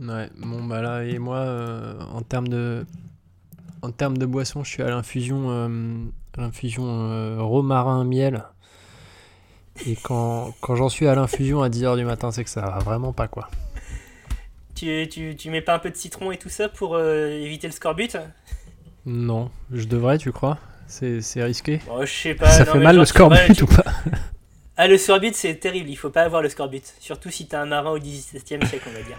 Ouais, bon bah là et moi euh, en termes de en termes de boisson, je suis à l'infusion euh, l'infusion euh, romarin miel. Et quand, quand j'en suis à l'infusion à 10h du matin, c'est que ça va vraiment pas quoi. Tu, tu, tu mets pas un peu de citron et tout ça pour euh, éviter le scorbut? Non, je devrais, tu crois? C'est c'est risqué? Bon, je sais pas. Ça non, fait mal genre, le scorbut tu- ou pas? Ah, le scorbut, c'est terrible. Il faut pas avoir le scorbut. Surtout si t'es un marin au 17 e siècle, on va dire.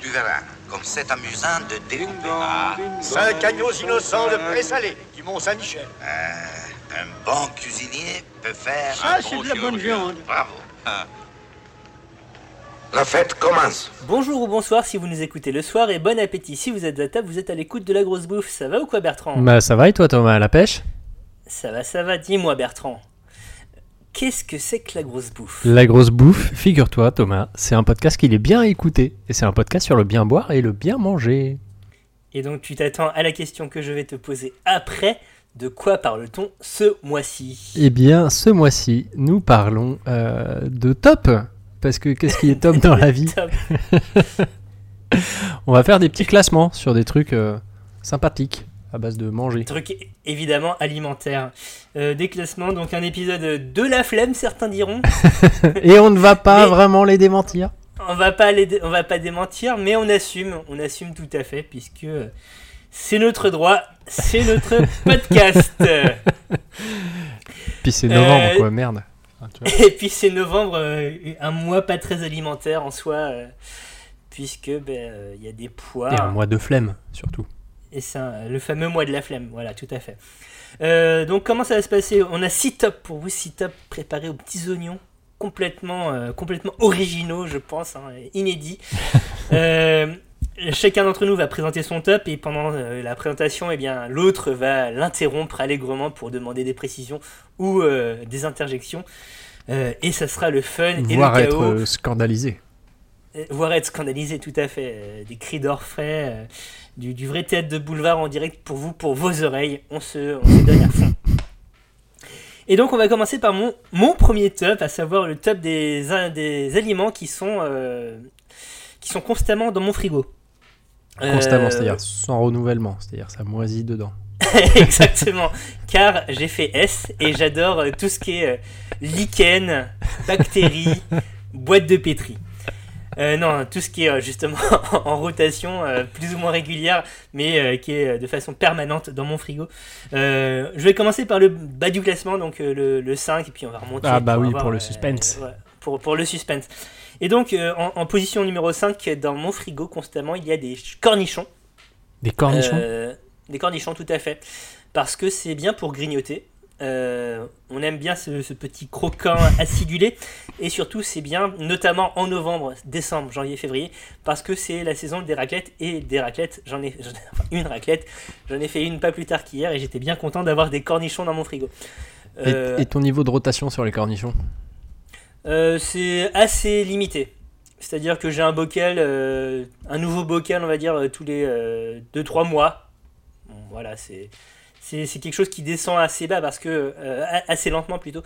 Tu verras, comme c'est amusant de découper. Ah, Cinq agneaux innocents de présalé du Mont-Saint-Michel. euh, un bon cuisinier peut faire Ça, un c'est bon de la bonne viande. Bravo. Ah. La fête commence. Bonjour ou bonsoir si vous nous écoutez le soir et bon appétit. Si vous êtes à table, vous êtes à l'écoute de la grosse bouffe. Ça va ou quoi, Bertrand? Bah ça va et toi Thomas, à la pêche? Ça va, ça va. Dis-moi, Bertrand. Qu'est-ce que c'est que la grosse bouffe? La grosse bouffe, figure-toi Thomas, c'est un podcast qu'il est bien à écouter. Et c'est un podcast sur le bien boire et le bien manger. Et donc, tu t'attends à la question que je vais te poser après. De quoi parle-t-on ce mois-ci? Eh bien, ce mois-ci, nous parlons euh, de top. Parce que qu'est-ce qui est top dans la vie. On va faire des petits classements sur des trucs euh, sympathiques à base de manger. Truc évidemment alimentaire. Euh, des classements, donc un épisode de la flemme, certains diront. Et on ne va pas Mais- vraiment les démentir. On va pas les on va pas démentir, mais on assume, on assume tout à fait puisque c'est notre droit, c'est notre podcast. Puis c'est novembre, Euh, quoi, merde. Tu vois. Et puis c'est novembre, euh, un mois pas très alimentaire en soi, euh, puisque ben, euh, il y a des pois. Et un mois de flemme, surtout. Et c'est le fameux mois de la flemme, voilà, tout à fait. Euh, donc comment ça va se passer? On a six tops pour vous, six tops préparés aux petits oignons, complètement, euh, complètement originaux, je pense, hein, inédits. Euh, chacun d'entre nous va présenter son top et pendant la présentation, eh bien, l'autre va l'interrompre allègrement pour demander des précisions ou des interjections. Euh, et ça sera le fun et Voire le être chaos. euh, scandalisé. Euh, voire être scandalisé, tout à fait. Des cris d'orfraie, du, du vrai théâtre de boulevard en direct pour vous, pour vos oreilles. On se, on se donne à fond. Et donc, on va commencer par mon, mon premier top, à savoir le top des, aliments qui sont, euh, qui sont constamment dans mon frigo. Constamment, Euh, c'est-à-dire sans renouvellement, c'est-à-dire ça moisit dedans. Exactement, car j'ai fait S et j'adore tout ce qui est euh, lichen, bactéries, boîte de pétri. Euh, non, tout ce qui est euh, justement en rotation, euh, plus ou moins régulière, mais euh, qui est de façon permanente dans mon frigo. Je vais commencer par le bas du classement, donc le, le 5, et puis on va remonter. Ah bah oui, avoir, pour le suspense. ouais, pour, pour le suspense. Et donc, en, en position numéro 5, dans mon frigo, constamment, il y a des cornichons. Des cornichons? Des cornichons, tout à fait. Parce que c'est bien pour grignoter. Euh, on aime bien ce, ce petit croquant acidulé. Et surtout, c'est bien, notamment en novembre, décembre, janvier, février, parce que c'est la saison des raclettes. Et des raclettes, j'en ai, j'en ai- enfin, une raclette, j'en ai fait une pas plus tard qu'hier et j'étais bien content d'avoir des cornichons dans mon frigo. et, Euh, et ton niveau de rotation sur les cornichons euh, c'est assez limité. C'est-à-dire que j'ai un bocal, un nouveau bocal, on va dire, tous les 2-3 mois. Bon, voilà, c'est, c'est, quelque chose qui descend assez bas, parce que, euh, assez lentement plutôt,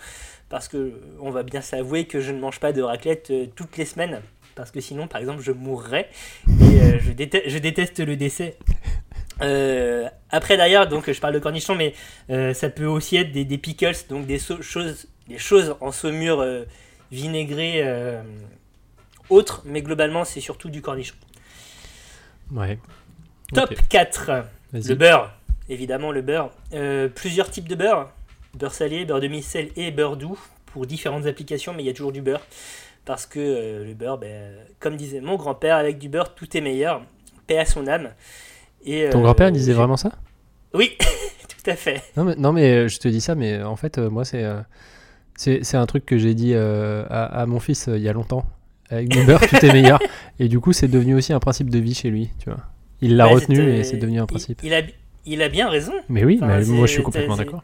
parce que on va bien s'avouer que je ne mange pas de raclette euh, toutes les semaines, parce que sinon, par exemple, je mourrais. Et euh, je, déteste, je déteste le décès. Euh, après d'ailleurs, donc je parle de cornichons, mais ça peut aussi être des, des pickles, donc des so- choses, des choses en saumure vinaigrée autre, mais globalement c'est surtout du cornichon. Ouais. Top Ok, 4, vas-y. le beurre, évidemment le beurre. Euh, plusieurs types de beurre, beurre salé, beurre demi-sel et beurre doux pour différentes applications, mais il y a toujours du beurre. Parce que euh, le beurre, ben, comme disait mon grand-père, avec du beurre tout est meilleur, paix à son âme. Et, Ton euh, grand-père disait j'ai- vraiment ça? Oui, tout à fait. non mais, non, mais euh, je te dis ça, mais euh, en fait, euh, moi, c'est euh, c'est un truc que j'ai dit euh, à, à mon fils euh, il y a longtemps. Avec du beurre, tout est meilleur. Et du coup, c'est devenu aussi un principe de vie chez lui, tu vois. Il l'a Ouais, retenu et c'est devenu un il- principe. Il, a, il a bien raison. Mais oui, Enfin, mais moi, je suis complètement d'accord.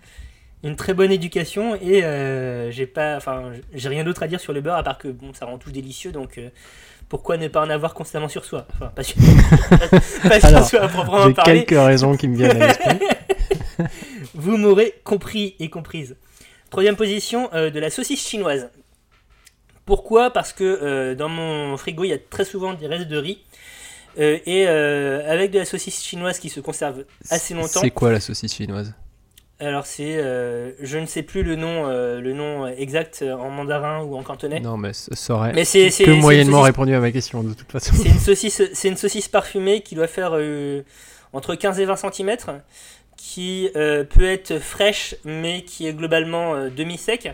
une très bonne éducation et euh, j'ai pas enfin j'ai rien d'autre à dire sur le beurre à part que bon ça rend tout délicieux donc euh, pourquoi ne pas en avoir constamment sur soi? Enfin pas sur, pas sur Alors, soi à proprement J'ai parler quelques raisons qui me viennent à l'esprit. Vous m'aurez compris et comprise. Troisième position, euh, de la saucisse chinoise. Pourquoi? Parce que dans mon frigo, il y a très souvent des restes de riz. Euh, et euh, avec de la saucisse chinoise qui se conserve assez longtemps. C'est quoi la saucisse chinoise? Alors c'est, euh, je ne sais plus le nom, le nom exact en mandarin ou en cantonais. Non, mais ça aurait Mais c'est que moyennement saucisse- répondu à ma question, de toute façon. C'est une saucisse, c'est une saucisse parfumée qui doit faire entre 15 et 20 cm, qui peut être fraîche mais qui est globalement demi-sec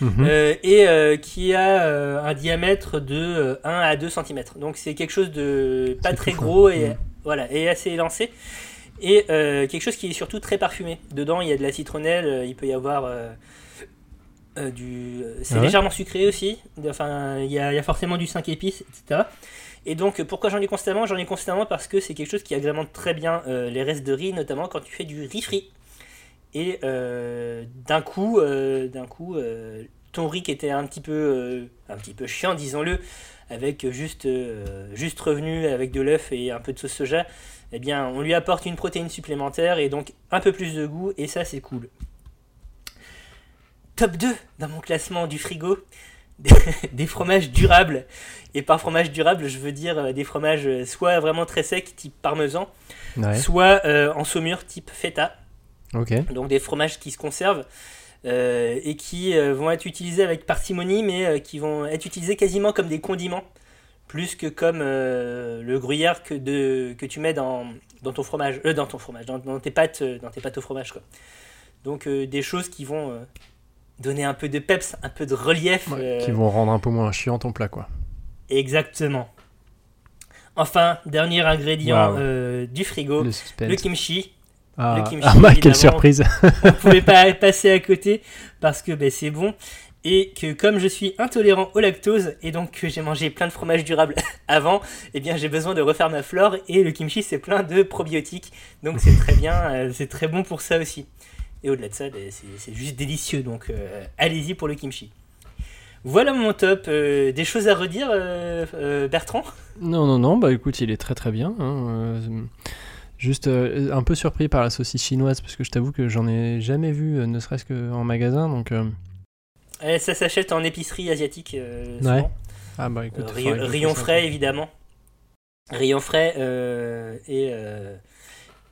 Mhm. euh, et euh, qui a euh, un diamètre de euh, 1 à 2 cm. Donc c'est quelque chose de pas très gros et Mhm. voilà et assez élancé et quelque chose qui est surtout très parfumé. Dedans il y a de la citronnelle, il peut y avoir euh, du c'est Ah ouais légèrement sucré aussi. Enfin il y a, il y a forcément du 5 épices etc. Et donc pourquoi j'en ai constamment? J'en ai constamment parce que c'est quelque chose qui agrémente très bien euh, les restes de riz, notamment quand tu fais du riz frit. Et euh, d'un coup, euh, d'un coup, euh, ton riz qui était un petit peu, un petit peu chiant, disons-le, avec juste, juste revenu avec de l'œuf et un peu de sauce soja, eh bien, on lui apporte une protéine supplémentaire et donc un peu plus de goût et ça c'est cool. Top 2 dans mon classement du frigo, des, fromages durables. Et par fromage durable, je veux dire des fromages soit vraiment très secs, type parmesan, Ouais, soit euh, en saumure, type feta donc des fromages qui se conservent euh, et qui euh, vont être utilisés avec parcimonie, mais euh, qui vont être utilisés quasiment comme des condiments, plus que comme le gruyère que, de, que tu mets dans, dans ton fromage, dans ton fromage, dans, dans tes pâtes, dans tes pâtes au fromage quoi. Donc des choses qui vont donner un peu de peps, un peu de relief. Ouais, Qui vont rendre un peu moins chiant ton plat, quoi. Exactement. Enfin, dernier ingrédient du frigo, Le kimchi. Ah, le kimchi, ah, bah, quelle évidemment. surprise on pouvait pas passer à côté parce que ben, c'est bon et que comme je suis intolérant au lactose et donc que j'ai mangé plein de fromage durable avant, eh bien j'ai besoin de refaire ma flore et le kimchi c'est plein de probiotiques donc c'est très bien, euh, c'est très bon pour ça aussi. Et au-delà de ça, ben, c'est c'est juste délicieux donc euh, allez-y pour le kimchi. Voilà mon top. Euh, des choses à redire, euh, euh, Bertrand? Non, non, non, bah écoute, il est très très bien. hein, euh, juste euh, un peu surpris par la saucisse chinoise, parce que je t'avoue que j'en ai jamais vu, euh, ne serait-ce qu'en magasin, donc... euh, Eh, Ça s'achète en épicerie asiatique. Ouais. souvent. Ah bah écoute... Rayon, un frais évidemment. Rayon frais et,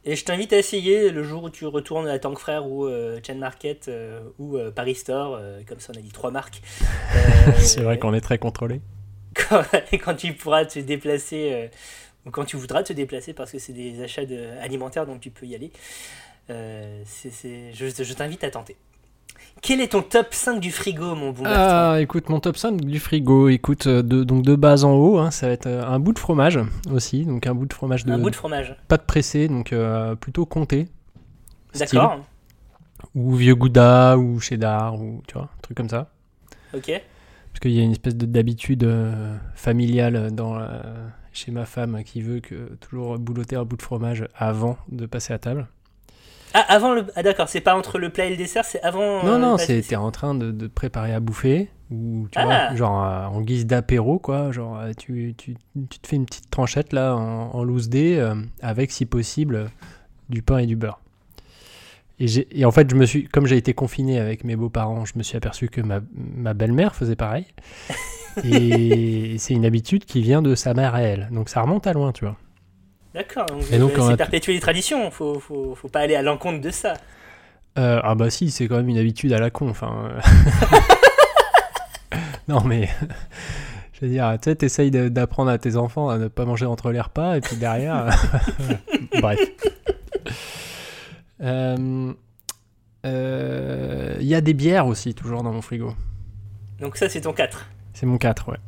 et je t'invite à essayer le jour où tu retournes à Tank Frère ou Chain Market ou Paris Store, comme ça on a dit trois marques. C'est vrai qu'on est très contrôlé. quand, quand tu pourras te déplacer euh, ou quand tu voudras te déplacer parce que c'est des achats de- alimentaires donc tu peux y aller. Euh, je je t'invite à tenter. Quel est ton top 5 du frigo, mon bon Ah, écoute, mon top 5 du frigo, écoute, euh, de, donc de base en haut, hein, ça va être euh, un bout de fromage aussi, donc un bout de fromage de Un bout de fromage. pas de pressé, donc euh, plutôt comté. D'accord. Ou vieux gouda, ou cheddar, ou tu vois, un truc comme ça. Ok. Parce qu'il y a une espèce de- d'habitude euh, familiale dans, la- chez ma femme qui veut que toujours boulotter un bout de fromage avant de passer à table. Ah, avant le. Ah, d'accord, c'est pas entre le plat et le dessert, c'est avant. non, euh, non, le c'est t'es en train de, de préparer à bouffer, ou tu Ah. vois, genre euh, en guise d'apéro, quoi. Genre, euh, tu, tu, tu te fais une petite tranchette là en, en loose dé, euh, avec si possible du pain et du beurre. Et, j'ai- et en fait, je me suis, comme j'ai été confiné avec mes beaux-parents, je me suis aperçu que ma, ma belle-mère faisait pareil. et c'est une habitude qui vient de sa mère à elle. Donc ça remonte à loin, tu vois. D'accord, donc, Et c'est perpétuer les traditions, faut, faut, faut pas aller à l'encontre de ça. Euh, ah bah si, c'est quand même une habitude à la con. Enfin, euh. non mais, je veux dire, tu sais, t'essayes d'apprendre à tes enfants à ne pas manger entre les repas et puis derrière, bref. Euh, euh, Il y a des bières aussi toujours dans mon frigo. Donc, ça, c'est ton 4. C'est mon 4, ouais.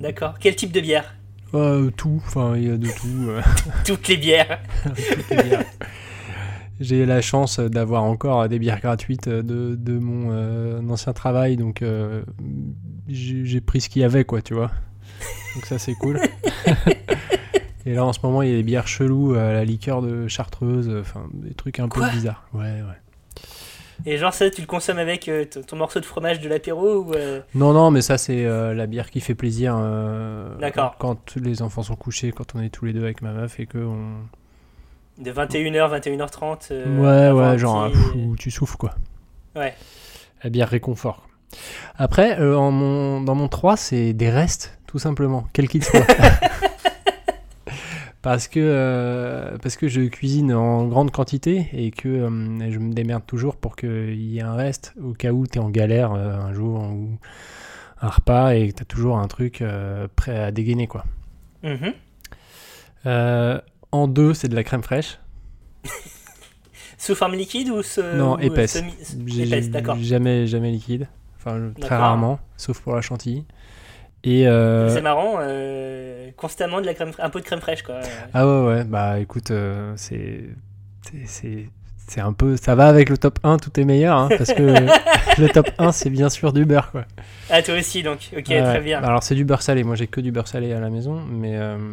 D'accord. Quel type de bière Euh, tout, enfin il y a de tout. euh, Toutes les bières. bières. J'ai la chance d'avoir encore des bières gratuites de, de mon euh, ancien travail, donc euh, j'ai pris ce qu'il y avait, quoi, tu vois. Donc ça, c'est cool. Et là, en ce moment, il y a des bières cheloues la liqueur de chartreuse, enfin, des trucs un peu bizarres. Ouais, ouais. Et genre, ça, tu le consommes avec euh, ton, ton morceau de fromage de l'apéro ou. euh, Non, non, mais ça, c'est euh, la bière qui fait plaisir D'accord. quand les enfants sont couchés, quand on est tous les deux avec ma meuf et que on, De 21h, 21h30. euh, ouais, ouais, genre, petit- pff, où tu souffles, quoi. Ouais. La bière réconfort. Après, en mon, dans mon 3, c'est des restes, tout simplement, quel qu'il soit. parce, que, euh, parce que je cuisine en grande quantité et que euh, je me démerde toujours pour qu'il y ait un reste au cas où tu es en galère euh, un jour ou un repas et que tu as toujours un truc prêt à dégainer. Quoi. Mhm. Euh, en deux, c'est de la crème fraîche. Sous forme liquide ou ce, Non, ou, épaisse. semi- Épaisse, d'accord. Jamais, jamais liquide. Enfin, très rarement, sauf pour la chantilly. Et euh, C'est marrant, euh, constamment de la crème, un peu de crème fraîche quoi. ah ouais, ouais, bah écoute, euh, c'est, c'est, un peu, ça va avec le top 1, tout est meilleur, hein, parce que le top 1, c'est bien sûr du beurre, quoi. Ah toi aussi donc, ok très bien. Alors c'est du beurre salé, moi j'ai que du beurre salé à la maison, mais euh,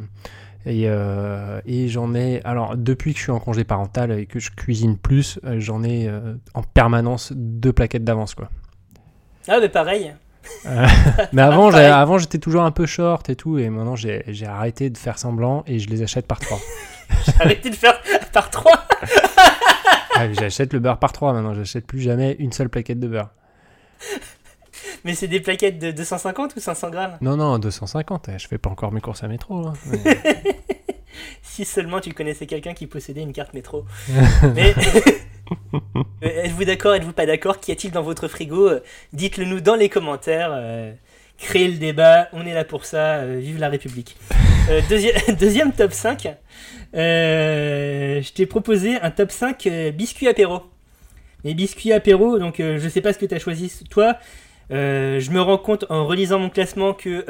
et, et j'en ai, alors depuis que je suis en congé parental et que je cuisine plus, j'en ai en permanence deux plaquettes d'avance, quoi. Ah mais pareil. Mais avant, pareil. j'ai- avant j'étais toujours un peu short et tout, et maintenant j'ai, j'ai arrêté de faire semblant et je les achète par trois. Arrêtez de faire par trois. Ah, j'achète le beurre par trois maintenant, j'achète plus jamais une seule plaquette de beurre. Mais c'est des plaquettes de 250 ou 500 grammes? Non, non, 250, eh, je fais pas encore mes courses à métro. hein. Mais- Si seulement tu connaissais quelqu'un qui possédait une carte métro. Mais Euh, êtes-vous d'accord, êtes-vous pas d'accord? Qu'y a-t-il dans votre frigo? Euh, Dites-le nous dans les commentaires. euh, créez le débat, on est là pour ça. euh, vive la République. Euh, deuxi- deuxième top 5. euh, je t'ai proposé un top 5 euh, biscuits apéro. Les biscuits apéro, donc je sais pas ce que tu as choisi toi. Je me rends compte en relisant mon classement que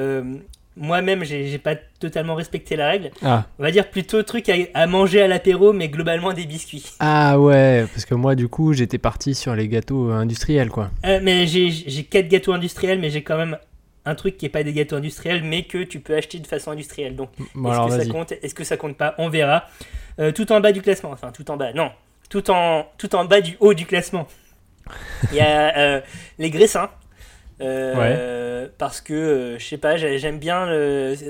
moi-même j'ai pas totalement respecté la règle. ah. On va dire plutôt truc à, à manger à l'apéro, mais globalement des biscuits. ah ouais, parce que moi du coup j'étais parti sur les gâteaux euh, industriels quoi. Euh, mais j'ai quatre gâteaux industriels, mais j'ai quand même un truc qui est pas des gâteaux industriels, mais que tu peux acheter de façon industrielle. Donc, Bon est-ce que ça compte Est-ce que ça compte pas? On verra. Euh, tout en bas du classement, enfin tout en bas, non, tout en tout en bas du haut du classement. Il y a euh, les graissins. Euh, Parce que euh, je sais pas, j'ai- j'aime bien.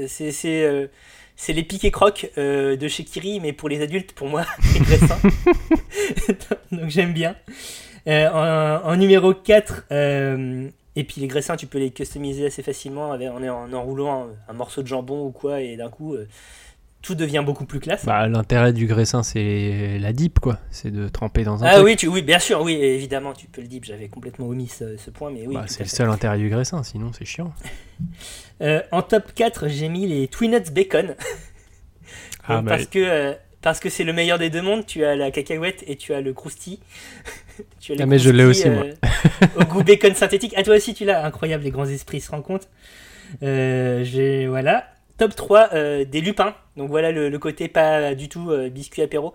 C'est c'est euh, c'est les piques et crocs euh, de chez Kiri, mais pour les adultes, pour moi, graissins. Donc j'aime bien. Euh, en, en numéro 4, euh, et puis les graissins, tu peux les customiser assez facilement avec, en, en enroulant un, un morceau de jambon ou quoi, et d'un coup, tout devient beaucoup plus classe. Bah, l'intérêt du graissin c'est la dip quoi, c'est de tremper dans un ah truc. oui, tu, oui, bien sûr, oui, évidemment, tu peux le dip. J'avais complètement omis ce, ce point, mais oui. Bah, c'est le seul intérêt du graissin, sinon c'est chiant. Euh, en top 4, j'ai mis les Twinuts Bacon. Ah, bah, parce que euh, parce que c'est le meilleur des deux mondes. Tu as la cacahuète et tu as le crousty. tu as Ah, mais je l'ai aussi, moi. euh, au goût bacon synthétique. Ah toi aussi tu l'as. Incroyable, les grands esprits se rencontrent. Euh, voilà. Top 3, euh, des lupins. Donc voilà le, le côté pas du tout euh, biscuit apéro,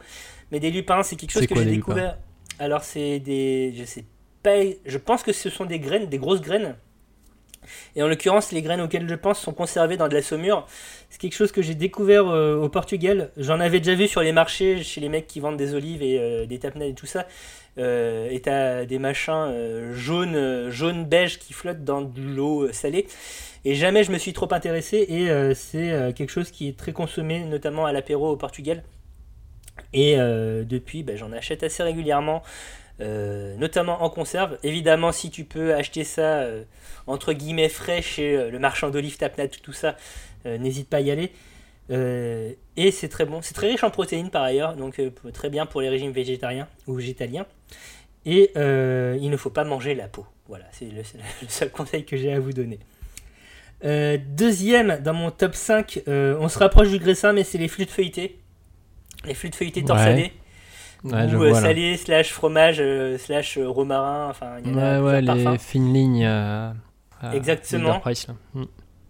mais des lupins, c'est quelque chose que j'ai découvert. Alors c'est des, je sais pas, je pense que ce sont des graines, des grosses graines. Et en l'occurrence, les graines auxquelles je pense sont conservées dans de la saumure. C'est quelque chose que j'ai découvert euh, au Portugal. J'en avais déjà vu sur les marchés, chez les mecs qui vendent des olives et euh, des tapenades et tout ça. Euh, et t'as des machins jaunes, euh, jaune beige qui flottent dans de l'eau salée. Et jamais je me suis trop intéressé. Et euh, c'est euh, quelque chose qui est très consommé, notamment à l'apéro au Portugal. Et euh, depuis, bah, j'en achète assez régulièrement, notamment en conserve. Évidemment, si tu peux acheter ça entre guillemets frais chez le marchand d'olives Tapnat, tout ça, n'hésite pas à y aller. Et c'est très bon, c'est très riche en protéines par ailleurs, donc très bien pour les régimes végétariens ou végétaliens. Et il ne faut pas manger la peau. Voilà, c'est le seul conseil que j'ai à vous donner. Euh, deuxième dans mon top 5, euh, on se rapproche du graissin, mais c'est les flûtes feuilletées. Les flûtes feuilletées Ouais. torsadées. ouais, je ou euh, vois, là. salé, slash fromage, slash romarin. Enfin, il y en a Ouais, ouais, les fines lignes. Exactement. Leader Price, là. Mm.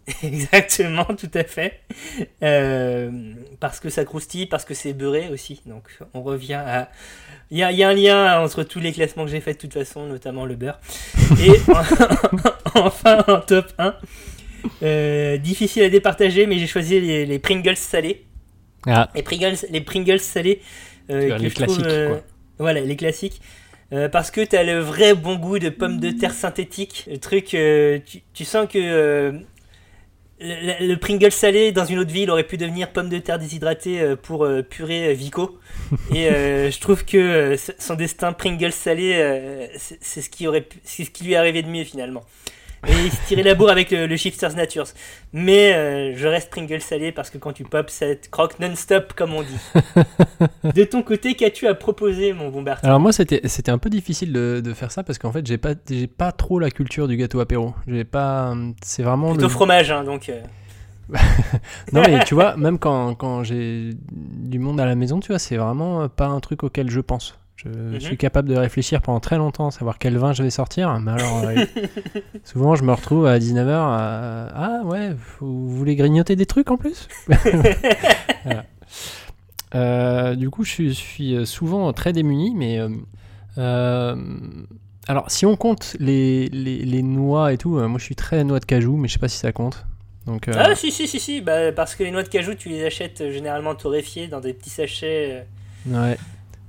Exactement, tout à fait. Parce que ça croustille, parce que c'est beurré aussi. Donc on revient à... Il y y a un lien entre tous les classements que j'ai fait de toute façon, notamment le beurre. Et enfin en top 1, euh, difficile à départager, mais j'ai choisi les, les Pringles salés. Ah, Les Pringles, les Pringles salés. euh, que les je trouve, classiques, quoi. Voilà, les classiques. Euh, parce que tu as le vrai bon goût de pommes de terre synthétiques. Le truc, euh, tu, tu sens que euh, le, le Pringle salé dans une autre ville aurait pu devenir pomme de terre déshydratée euh, pour euh, purée euh, Vico. Et euh, je trouve que euh, son destin Pringle salé, euh, c'est ce qui aurait, pu- c'est ce qui lui est arrivé de mieux finalement. Et il se tirait la bourre avec le, le Shifters Natures. Mais euh, je reste Pringle salé parce que quand tu pop, ça te croque non-stop comme on dit. de ton côté, qu'as-tu à proposer, mon bon Bertrand Alors moi c'était c'était un peu difficile de, de faire ça parce qu'en fait j'ai pas j'ai pas trop la culture du gâteau apéro. J'ai pas c'est vraiment Plutôt le- fromage, hein, donc. euh, Non mais tu vois même quand, quand j'ai du monde à la maison tu vois c'est vraiment pas un truc auquel je pense. Je Mhm. suis capable de réfléchir pendant très longtemps, savoir quel vin je vais sortir. Mais alors, euh, souvent, je me retrouve à 19h. Ah ouais, vous voulez grignoter des trucs en plus? Voilà. Euh, Du coup, je suis, souvent très démuni, mais. euh, euh, alors, si on compte les, les, les noix et tout, euh, moi je suis très noix de cajou, mais je sais pas si ça compte. Donc, euh, Ah si si si si bah, parce que les noix de cajou tu les achètes euh, généralement torréfiées dans des petits sachets. euh. Ouais.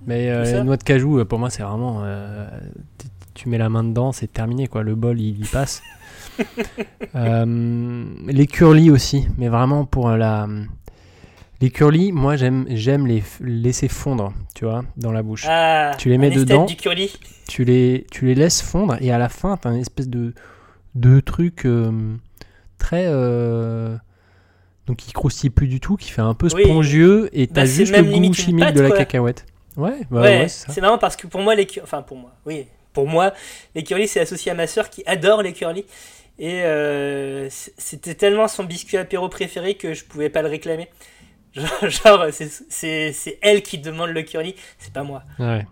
Mais euh, les noix de cajou, euh, pour moi, c'est vraiment. euh, tu- mets la main dedans, c'est terminé, quoi. Le bol, il y passe. Euh, les curly aussi, mais vraiment pour la. Les curly, moi, j'aime, j'aime les laisser fondre, tu vois, dans la bouche. Ah, Tu les mets dedans. du curly. Tu, les, tu les laisses fondre et à la fin, t'as une espèce de, de truc très. donc, qui croustille plus du tout, qui fait un peu Oui. spongieux et t'as Bah, juste le goût chimique pâte, de la quoi. cacahuète. Ouais, bah ouais, ouais, c'est marrant parce que pour moi les cur- enfin pour moi, oui, pour moi les curly c'est associé à ma soeur qui adore les curly et euh, c'était tellement son biscuit apéro préféré que je pouvais pas le réclamer. Genre, genre, c'est- elle qui demande le curly, c'est pas moi. Ouais.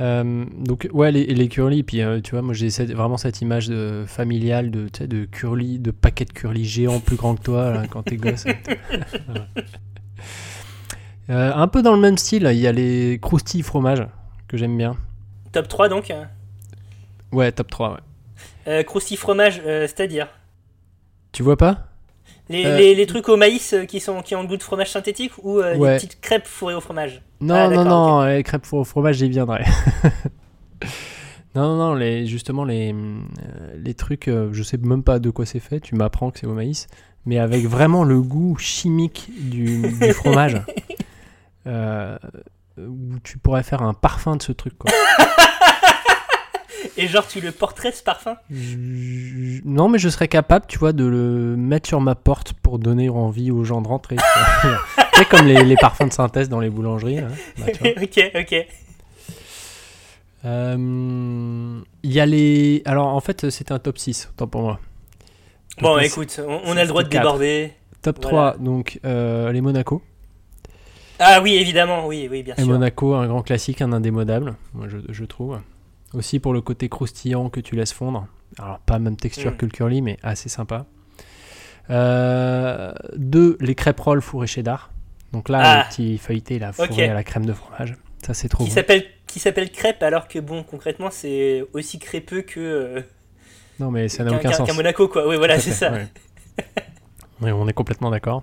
Euh, donc ouais les, les curly puis euh, tu vois moi j'ai vraiment cette image de familiale de de curly de paquets de curly géants plus grands que toi là, quand t'es gosse Voilà. Euh, un peu dans le même style il y a les croustilles fromage que j'aime bien Top 3 donc. hein. ouais top 3 ouais. Euh, croustille fromage, euh, c'est-à-dire tu vois pas? Les, Euh, les, les trucs au maïs euh, qui, sont, qui ont le goût de fromage synthétique ou euh, Ouais. des petites crêpes fourrées au fromage? Non Ah, non non les crêpes au fromage j'y viendrai non non non les justement les euh, les trucs euh, je sais même pas de quoi c'est fait tu m'apprends que c'est au maïs mais avec vraiment le goût chimique du, du fromage euh, où tu pourrais faire un parfum de ce truc quoi. Et genre tu le porterais ce parfum? Je- non mais je serais capable tu vois de le mettre sur ma porte pour donner envie aux gens de rentrer tu vois. Tu sais, comme les, les parfums de synthèse dans les boulangeries là. Bah, tu vois. Ok, ok. Euh, Il y a les. Alors en fait, c'était un top 6, autant pour moi. Top Bon, écoute, on, on a le droit de Quatre. déborder. Top voilà. 3, donc euh, les Monaco. Ah oui, évidemment, oui, oui, bien Et sûr. Monaco, un grand classique, un indémodable, moi je, je trouve. Aussi pour le côté croustillant que tu laisses fondre. Alors pas même texture Mm. que le curly, mais assez sympa. Euh, deux, les crêpes rolls fourrés cheddar. Donc là, Ah. le petit feuilleté, là, fourré Ok. à la crème de fromage. Ça, c'est trop Qui bon. s'appelle qui s'appelle crêpe alors que bon concrètement c'est aussi crépeux que euh, Non, mais ça n'a aucun sens. qu'un Monaco quoi. Oui voilà c'est ça. ouais. Ouais, on est complètement d'accord.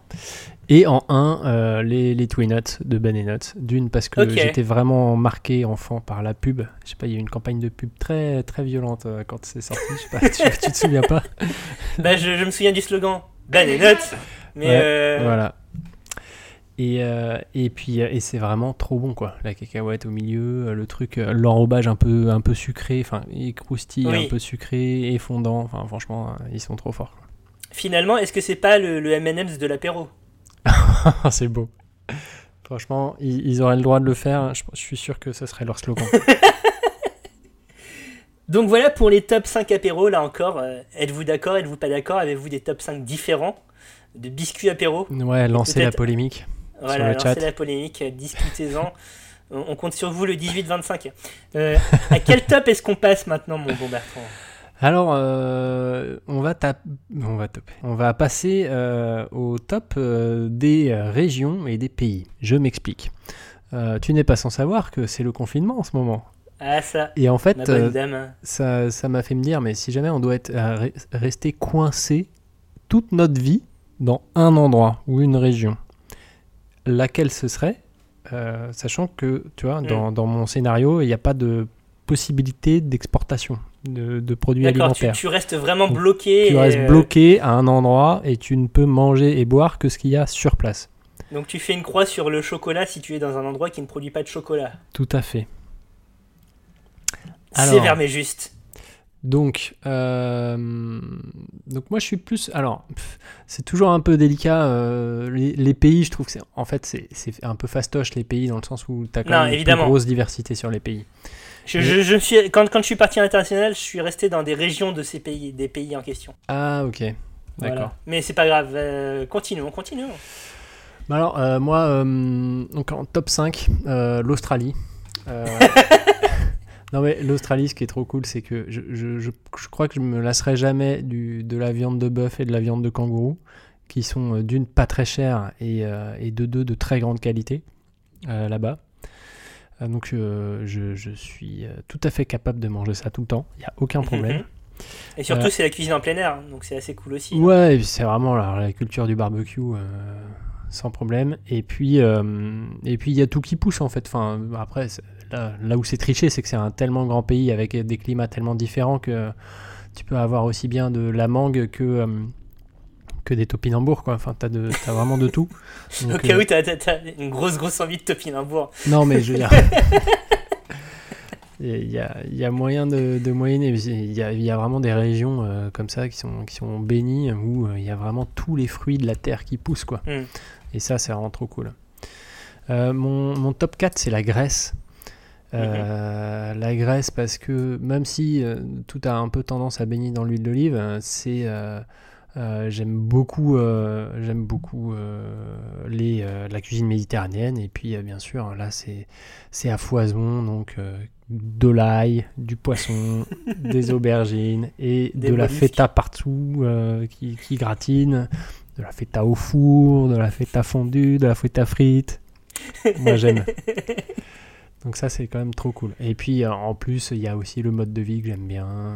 Et en 1, les, les Twinuts de Ben Nuts. D'une, parce que j'étais vraiment marqué enfant par la pub. Je sais pas, il y a eu une campagne de pub très très violente euh, quand c'est sorti. Je sais pas, tu, tu te souviens pas Bah je, je me souviens du slogan Ben et Nuts. Mais Ouais, euh, Voilà. Et, euh, et puis euh, et c'est vraiment trop bon quoi. La cacahuète au milieu, euh, le truc, euh, l'enrobage un peu un peu sucré, enfin et croustille Oui. un peu sucré et fondant. Enfin franchement, euh, ils sont trop forts. quoi. finalement est-ce que c'est pas le, le M&M's de l'apéro? c'est beau. Franchement, ils, ils auraient le droit de le faire. Je, je suis sûr que ce serait leur slogan. Donc voilà pour les top 5 apéros là encore. euh, êtes-vous d'accord Êtes-vous pas d'accord Avez-vous des top 5 différents de biscuits apéro Ouais, lancer la polémique. Voilà, le lancez la polémique, euh, discutez-en. on, on compte sur vous le 18-25. Euh, à quel top est-ce qu'on passe maintenant mon bon Bertrand? Alors, euh, on va tap- on va taper. On va passer euh, au top euh, des régions et des pays. Je m'explique. Tu n'es pas sans savoir que c'est le confinement en ce moment. Ah ça, Et en fait, ça m'a fait me dire, mais si jamais on doit être re- rester coincé toute notre vie dans un endroit ou une région, laquelle ce serait Sachant que, tu vois, Mm. dans, dans mon scénario, il n'y a pas de possibilité d'exportation de, de produits D'accord, tu, alimentaires. tu restes vraiment Donc, bloqué. Tu restes euh, bloqué à un endroit et tu ne peux manger et boire que ce qu'il y a sur place. Donc tu fais une croix sur le chocolat si tu es dans un endroit qui ne produit pas de chocolat. Tout à fait. Vers mais juste. Donc, euh, donc moi je suis plus. Alors, c'est toujours un peu délicat. euh, les, les pays, je trouve que c'est. En fait, c'est un peu fastoche les pays dans le sens où tu as quand Non, même une évidemment. grosse diversité sur les pays. Je, je, suis, quand, quand je suis parti à l'international, je suis resté dans des régions de ces pays, des pays en question. Ah, ok. Voilà. D'accord. Mais c'est pas grave. euh, continuons, continuons. Bah alors, euh, moi, euh, donc en top 5, euh, l'Australie. Non, mais l'Australie, ce qui est trop cool, c'est que je, je, crois que je me lasserai jamais du, de la viande de bœuf et de la viande de kangourou, qui sont d'une pas très chères et, et de deux de très grande qualité là-bas. Euh, donc, euh, je, je suis euh, tout à fait capable de manger ça tout le temps, il n'y a aucun problème. Mhm. Et surtout, Euh, c'est la cuisine en plein air, donc c'est assez cool aussi. Ouais, et puis c'est vraiment la, la culture du barbecue, euh, sans problème. Et puis, euh, et puis il y a tout qui pousse en fait. Enfin, après, là, là où c'est triché, c'est que c'est un tellement grand pays avec des climats tellement différents que tu peux avoir aussi bien de la mangue que que des topinambours quoi. Enfin, t'as de, t'as vraiment de tout. Au Donc, cas euh, où t'as, t'as- une grosse, grosse envie de topinambour. non, mais je veux dire. Il y, a, il y a moyen de, de moyenner. Il y a, il y a vraiment des régions euh, comme ça qui sont, qui sont bénies où euh, il y a vraiment tous les fruits de la terre qui poussent. Quoi. Mm. Et ça, c'est vraiment trop cool. Euh, mon, mon top 4, c'est la Grèce. Euh, La Grèce, parce que même si tout a un peu tendance à baigner dans l'huile d'olive, c'est. Euh, j'aime beaucoup, euh, j'aime beaucoup euh, les, la cuisine méditerranéenne et puis bien sûr là c'est c'est à foison donc de l'ail, du poisson, des aubergines et Des de la feta partout qui, qui gratine, de la feta au four, de la feta fondue, de la feta frite. Moi j'aime. Donc ça c'est quand même trop cool. Et puis en plus il y a aussi le mode de vie que j'aime bien,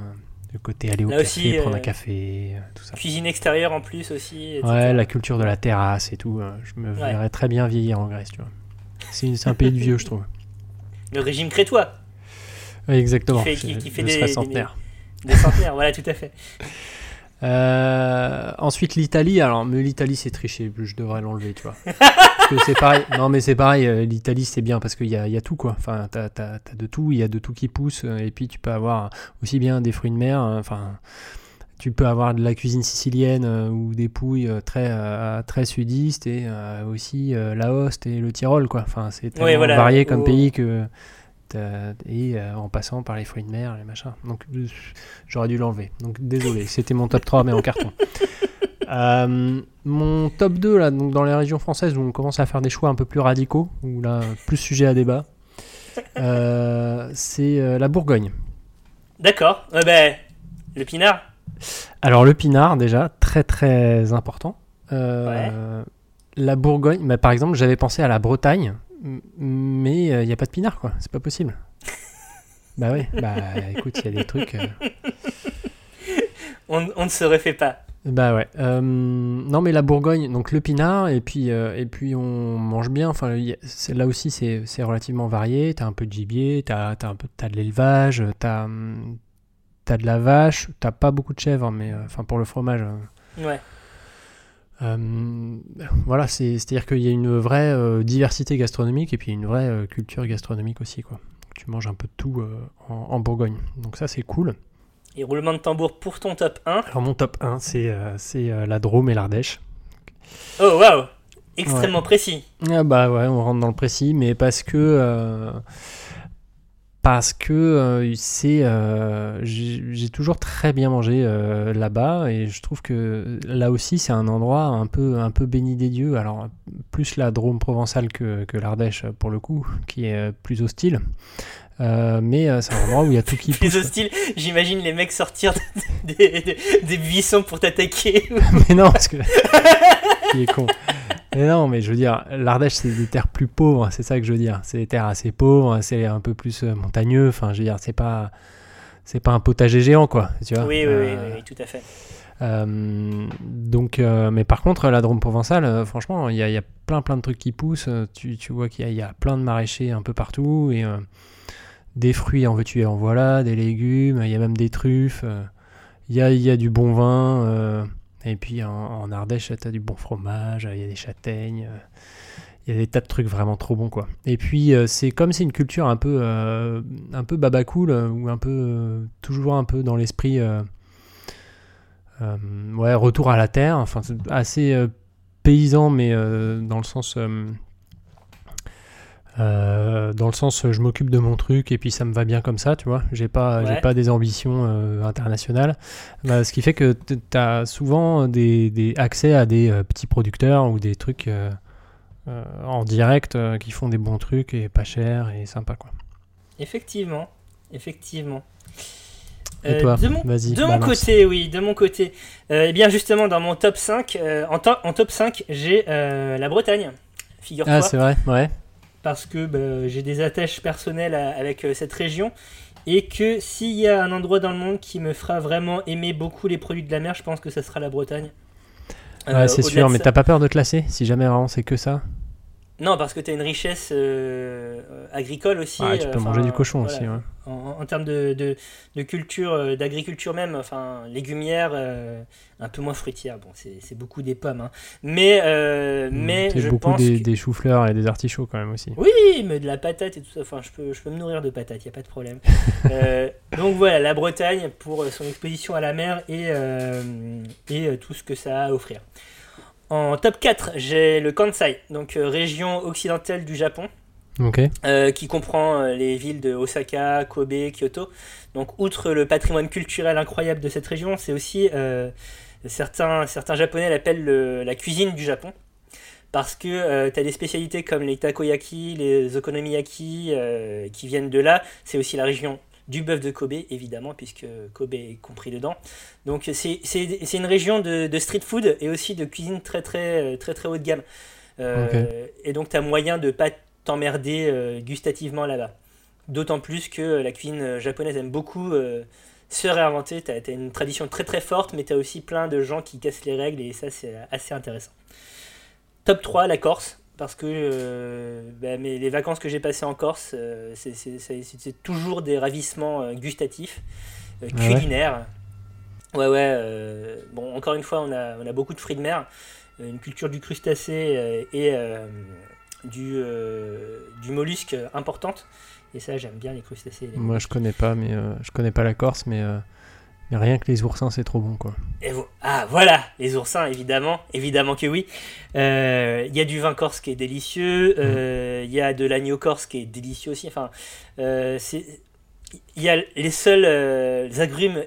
le côté aller au Là café, aussi, prendre un café, euh, tout ça. Cuisine extérieure en plus aussi. etc. Ouais, la culture de la terrasse et tout. euh, Je me Ouais. verrais très bien vieillir en Grèce, tu vois. C'est un pays de vieux, je trouve. Le régime crétois, Oui, exactement. fait- qui- qui fait des- serais des- des centenaires, voilà, tout à fait. Euh, ensuite, l'Italie. Alors, mais l'Italie, c'est triché. Je devrais l'enlever, tu vois. Que c'est pareil. Non, mais c'est pareil. euh, L'Italie, c'est bien parce qu'il y a, il y a tout, quoi. Enfin, t'as, t'as de tout. Il y a de tout qui pousse. euh, Et puis, tu peux avoir aussi bien des fruits de mer. euh, Enfin, tu peux avoir de la cuisine sicilienne euh, ou des pouilles très, très sudistes et aussi la Hoste et le Tyrol, quoi. Enfin, c'est tellement voilà, varié comme au- pays que. Et euh, en passant par les fruits de mer, les machins. Donc, j'aurais dû l'enlever. Donc, désolé. C'était mon top 3, mais en carton. Euh, mon top 2, là, donc dans les régions françaises où on commence à faire des choix un peu plus radicaux, où là, plus sujet à débat, euh, c'est euh, la Bourgogne. D'accord. Ouais, ben, le pinard. Alors, le pinard, déjà, très très important. Euh, La Bourgogne, bah, par exemple, j'avais pensé à la Bretagne, mais il n'y a pas de pinard, quoi. C'est pas possible. bah oui, bah écoute, il y a des trucs. On, on ne se refait pas. Bah ouais. Euh, non mais la Bourgogne, donc le pinard et puis euh, et puis on mange bien. Enfin là aussi c'est relativement varié. T'as un peu de gibier, t'as as un peu de l'élevage, t'as de la vache, t'as pas beaucoup de chèvres, mais euh, enfin pour le fromage. Ouais. euh, voilà, c'est c'est à dire qu'il y a une vraie diversité gastronomique et puis une vraie culture gastronomique aussi quoi. Tu manges un peu de tout en, en Bourgogne. Donc ça c'est cool. Et roulement de tambour pour ton top 1. Alors mon top 1 c'est euh, c'est euh, la Drôme et l'Ardèche. Oh, waouh. Extrêmement précis. Ah bah ouais, on rentre dans le précis, mais parce que euh, parce que euh, c'est j'ai toujours très bien mangé là-bas et je trouve que là aussi c'est un endroit un peu un peu béni des dieux. Alors plus la Drôme provençale que, que l'Ardèche pour le coup, qui est plus hostile. Euh, mais euh, c'est un endroit où il y a tout qui pousse. Plus quoi. hostile, j'imagine les mecs sortir des, des- des buissons pour t'attaquer. Mais non, parce que. Il est con. Mais non, mais je veux dire, l'Ardèche, c'est des terres plus pauvres, c'est ça que je veux dire. C'est des terres assez pauvres, c'est un peu plus euh, montagneux. Enfin, je veux dire, c'est pas. C'est pas un potager géant, quoi. Tu vois Oui, oui, oui, Euh, oui, oui, tout à fait. euh, donc, euh, mais par contre, la Drôme provençale, euh, franchement, il y, a- il y a plein plein de trucs qui poussent. Tu, tu vois qu'il y, y a plein de maraîchers un peu partout. Et des fruits en veux-tu et en voilà, des légumes, il y a même des truffes, euh, il y, a, y a du bon vin, euh, et puis en, Ardèche, tu as du bon fromage, il y a des châtaignes, euh, il y a des tas de trucs vraiment trop bons quoi. Et puis c'est comme c'est une culture un peu, un peu baba cool, euh, ou un peu, toujours un peu dans l'esprit, ouais, retour à la terre, enfin assez paysan, mais dans le sens... euh, dans le sens euh, je m'occupe de mon truc et puis ça me va bien comme ça tu vois. J'ai pas j'ai pas des ambitions euh, internationales. Bah, ce qui fait que tu as souvent des, des accès à des euh, petits producteurs ou des trucs en direct qui font des bons trucs et pas cher et sympa quoi. Effectivement, effectivement. Et toi de mon, Vas-y, de mon côté, oui, de mon côté. Eh bien, justement, dans mon top 5, euh, en, to- en top 5, j'ai la Bretagne, figure-toi. ah c'est vrai ouais parce que bah, j'ai des attaches personnelles à- avec euh, cette région. Et que s'il y a un endroit dans le monde qui me fera vraiment aimer beaucoup les produits de la mer, je pense que ça sera la Bretagne. Euh, Ouais, c'est au-delà sûr mais t'as pas peur de te lasser si jamais vraiment c'est que ça? Non, parce que tu as une richesse euh, euh, agricole aussi. Ouais, tu euh, peux enfin, manger du cochon voilà. aussi ouais. En, en termes de, de, de culture, euh, d'agriculture même, enfin légumière, euh, un peu moins fruitière. Bon, c'est beaucoup des pommes, hein. mais euh, mais je beaucoup pense des, que- des choux-fleurs et des artichauts quand même aussi Oui, mais de la patate et tout ça. Enfin, je peux, je peux me nourrir de patates, il a pas de problème. Euh, donc voilà, la Bretagne pour euh, son exposition à la mer et, euh, et euh, tout ce que ça a à offrir. En top 4, j'ai le Kansai, donc euh, région occidentale du Japon. ok Euh, qui comprend euh, les villes de Osaka, Kobe, Kyoto. Donc, outre le patrimoine culturel incroyable de cette région, c'est aussi euh, certains, certains japonais l'appellent le- la cuisine du Japon. Parce que tu as des spécialités comme les takoyaki, les okonomiyaki qui viennent de là. C'est aussi la région du bœuf de Kobe, évidemment, puisque Kobe est compris dedans. Donc c'est une région de, de street food et aussi de cuisine très très très très haut de gamme. Euh, Et donc tu as moyen de pas t'emmerder euh, gustativement là-bas. D'autant plus que la cuisine japonaise aime beaucoup euh, se réinventer. Tu as, une tradition très très forte, mais tu as aussi plein de gens qui cassent les règles et ça c'est assez intéressant. Top 3, la Corse. Parce que euh, bah, mais les vacances que j'ai passées en Corse, euh, c'est- toujours des ravissements euh, gustatifs, Ah ouais culinaires. Ouais, ouais. bon, encore une fois, on a, on a beaucoup de fruits de mer, une culture du crustacé et du, du mollusque importante. Et ça, j'aime bien les crustacés. les moi je connais pas mais je connais pas la Corse mais, rien que les oursins c'est trop bon quoi Et Ah voilà, les oursins, évidemment, évidemment que oui. Euh, Il y a du vin corse qui est délicieux, euh, il y a de l'agneau corse qui est délicieux aussi. Enfin, euh, c'est- il y a les seuls euh, agrumes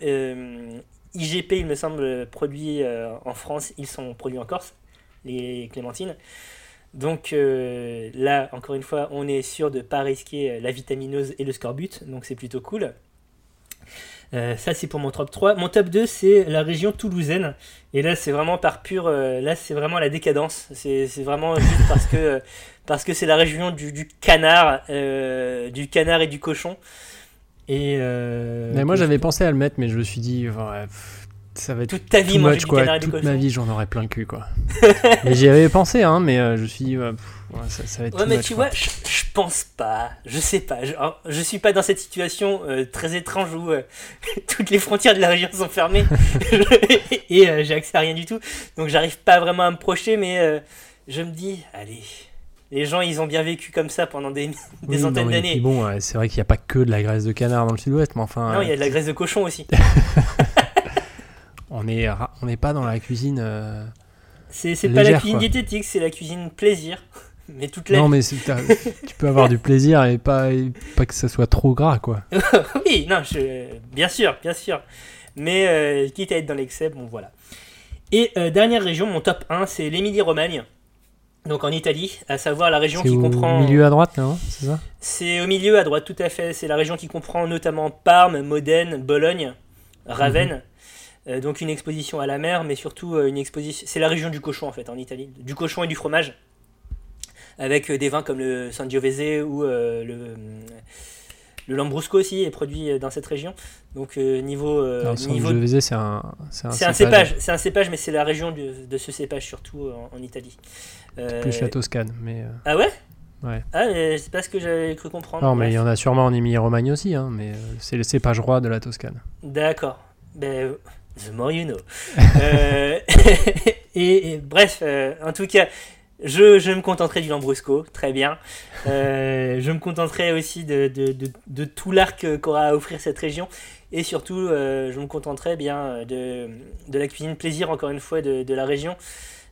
IGP, il me semble, produits en France, ils sont produits en Corse, les clémentines. Donc là, encore une fois, on est sûr de pas risquer la vitamineuse et le scorbut, donc c'est plutôt cool. Euh, ça, c'est pour mon top 3. Mon top 2, c'est la région toulousaine. Et là, c'est vraiment par pur. euh, là, c'est vraiment la décadence. C'est vraiment juste parce que euh, parce que c'est la région du, du canard, euh, du canard et du cochon. Et mais moi j'avais pensé à le mettre mais je me suis dit pff, ça va être toute ta vie much, du quoi. canard et du Toute cochon. ma vie, j'en aurais plein le cul, quoi. mais j'y avais pensé, hein, mais je me suis dit, ouais, pff, ouais, ça, ça va être Ouais, too mais tu quoi. vois, je, je pense pas, je sais pas, je, alors, je suis pas dans cette situation euh, très étrange où euh, toutes les frontières de la région sont fermées et euh, j'ai accès à rien du tout, donc j'arrive pas vraiment à me projeter, mais je me dis, allez, les gens ils ont bien vécu comme ça pendant des, des Oui, centaines d'années. bon, c'est vrai qu'il n'y a pas que de la graisse de canard dans le sud-ouest, mais enfin, Non, il y a de la graisse de cochon aussi. on est ra- on n'est pas dans la cuisine. C'est pas la cuisine quoi. diététique, c'est la cuisine plaisir. Mais toute la Non, mais tu peux avoir du plaisir et pas, et pas que ça soit trop gras, quoi. oui, non, je... bien sûr, bien sûr. Mais euh, quitte à être dans l'excès, bon voilà. Et euh, dernière région, mon top 1, c'est l'Émilie-Romagne. Donc en Italie, à savoir la région C'est qui au comprend. milieu à droite, non C'est ça? C'est au milieu à droite, tout à fait. C'est la région qui comprend notamment Parme, Modène, Bologne, Ravenne. Euh, donc une exposition à la mer, mais surtout une exposition. C'est la région du cochon en fait en Italie, du cochon et du fromage, avec euh, des vins comme le Sangiovese ou euh, le le Lambrusco aussi est produit euh, dans cette région. Donc euh, niveau euh, Alors, niveau Sangiovese, c'est un, c'est un, un cépage, c'est un cépage, mais c'est la région de, de ce cépage surtout en, en Italie. Plus la Toscane, mais. Ah ouais? Ah, mais c'est pas ce que j'avais cru comprendre. Non, mais il y en a sûrement en Émilie-Romagne aussi, hein, mais c'est le cépage roi de la Toscane. D'accord. Ben, the more you know. Euh, et, et bref, euh, en tout cas, je, je me contenterai du Lambrusco, très bien. Euh, je me contenterai aussi de, de, de, de tout l'arc qu'aura à offrir cette région. Et surtout, euh, je me contenterai bien de, de la cuisine plaisir, encore une fois, de, la région.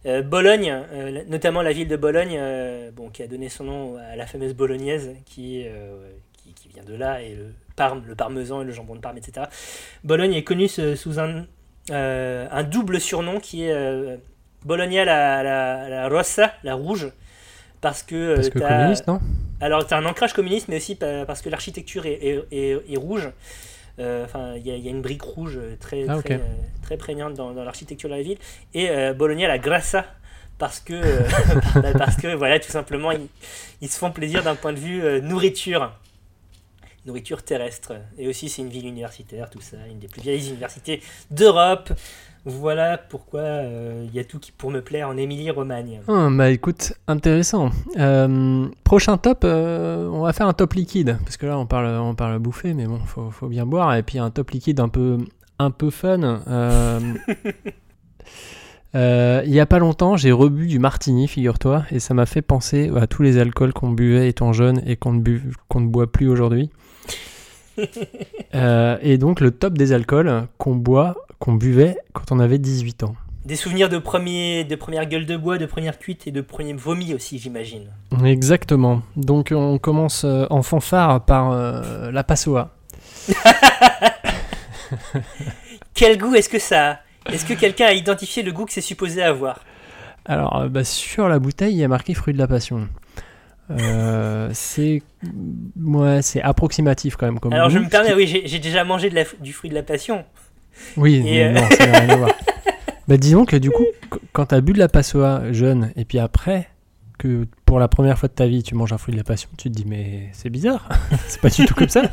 Euh, Bologne, euh, notamment la ville de Bologne, euh, bon, qui a donné son nom à la fameuse bolognaise, qui, euh, qui, qui vient de là, et le parme, le parmesan et le jambon de Parme, etc. Bologne est connue sous un, euh, un double surnom qui est euh, Bologna la, la, la Rossa, la rouge, parce que, euh, Parce que communiste, non? Alors, tu as un ancrage communiste, mais aussi pa- parce que l'architecture est, est- est- est rouge. Euh, Enfin, il y, a- il y a une brique rouge très, Ah, très, euh, très prégnante dans, dans l'architecture de la ville. Et euh, Bologna la Grassa, parce que, euh, bah, parce que voilà, tout simplement, ils, ils se font plaisir d'un point de vue euh, nourriture. Nourriture terrestre. Et aussi, c'est une ville universitaire, tout ça, une des plus vieilles universités d'Europe. Voilà pourquoi euh, il y a tout qui pour me plaire en Émilie-Romagne. Ah, Bah écoute, intéressant. Euh, prochain top, euh, on va faire un top liquide, parce que là on parle, on parle bouffer, mais bon, faut, faut bien boire. Et puis un top liquide un peu, un peu fun. Euh, euh, il y a pas longtemps, j'ai rebu du martini, figure-toi, et ça m'a fait penser à tous les alcools qu'on buvait étant jeune et qu'on ne, bu- qu'on ne boit plus aujourd'hui. Euh, et donc le top des alcools qu'on boit, qu'on buvait quand on avait 18 ans. Des souvenirs de, premier, de première gueule de bois, de première cuite et de premier vomi aussi, j'imagine. Exactement. Donc on commence euh, en fanfare par euh, la Passoa. Quel goût est-ce que ça a? Est-ce que quelqu'un a identifié le goût que c'est supposé avoir? Alors euh, bah, sur la bouteille, il y a marqué fruit de la passion. Euh, c'est ouais, c'est approximatif quand même comme Alors je me permets, oui, j'ai j'ai déjà mangé de la, du fruit de la passion. Oui, Et, euh, non, ça n'a rien à voir. Bah, disons que du coup, qu- quand tu as bu de la Passoa jeune et puis après que pour la première fois de ta vie tu manges un fruit de la passion, tu te dis mais c'est bizarre, c'est pas du tout comme ça.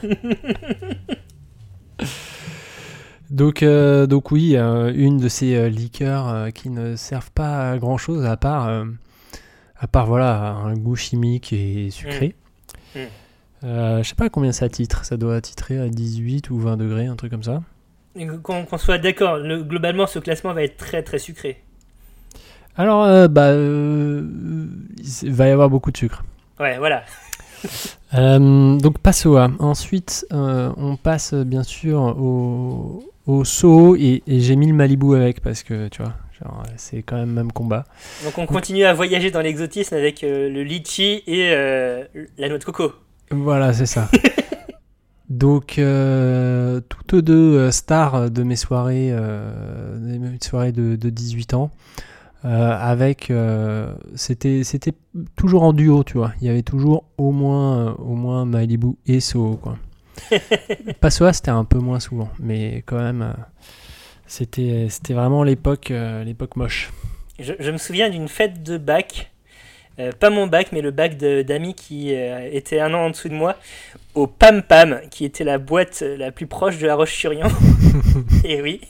Donc, euh, donc oui, euh, une de ces euh, liqueurs qui ne servent pas à grand chose à part, à part voilà, un goût chimique et sucré. Mm. Mm. Euh, je sais pas combien ça titre, ça doit titrer à 18 ou 20 degrés, un truc comme ça. Qu'on qu'on soit d'accord, le- globalement ce classement va être très très sucré. Alors, euh, bah, euh, il va y avoir beaucoup de sucre. Ouais, voilà. Euh, donc Passoa. Ensuite, euh, on passe bien sûr au, au Soho et, et j'ai mis le Malibu avec parce que tu vois, c'est quand même même combat. Donc on continue à voyager dans l'exotisme avec le litchi et la noix de coco. Voilà, c'est ça. Donc, euh, toutes deux euh, stars de mes soirées, euh, mes soirées de, de 18 ans. euh, avec, c'était, c'était toujours en duo, tu vois. Il y avait toujours au moins, au moins Malibu et Soho, quoi. Passoa, c'était un peu moins souvent, mais quand même, c'était, c'était vraiment l'époque, l'époque moche. Je, je me souviens d'une fête de bac, euh, pas mon bac, mais le bac d'amis qui euh, était un an en dessous de moi, au Pam Pam, qui était la boîte la plus proche de la Roche-sur-Yon. Et oui.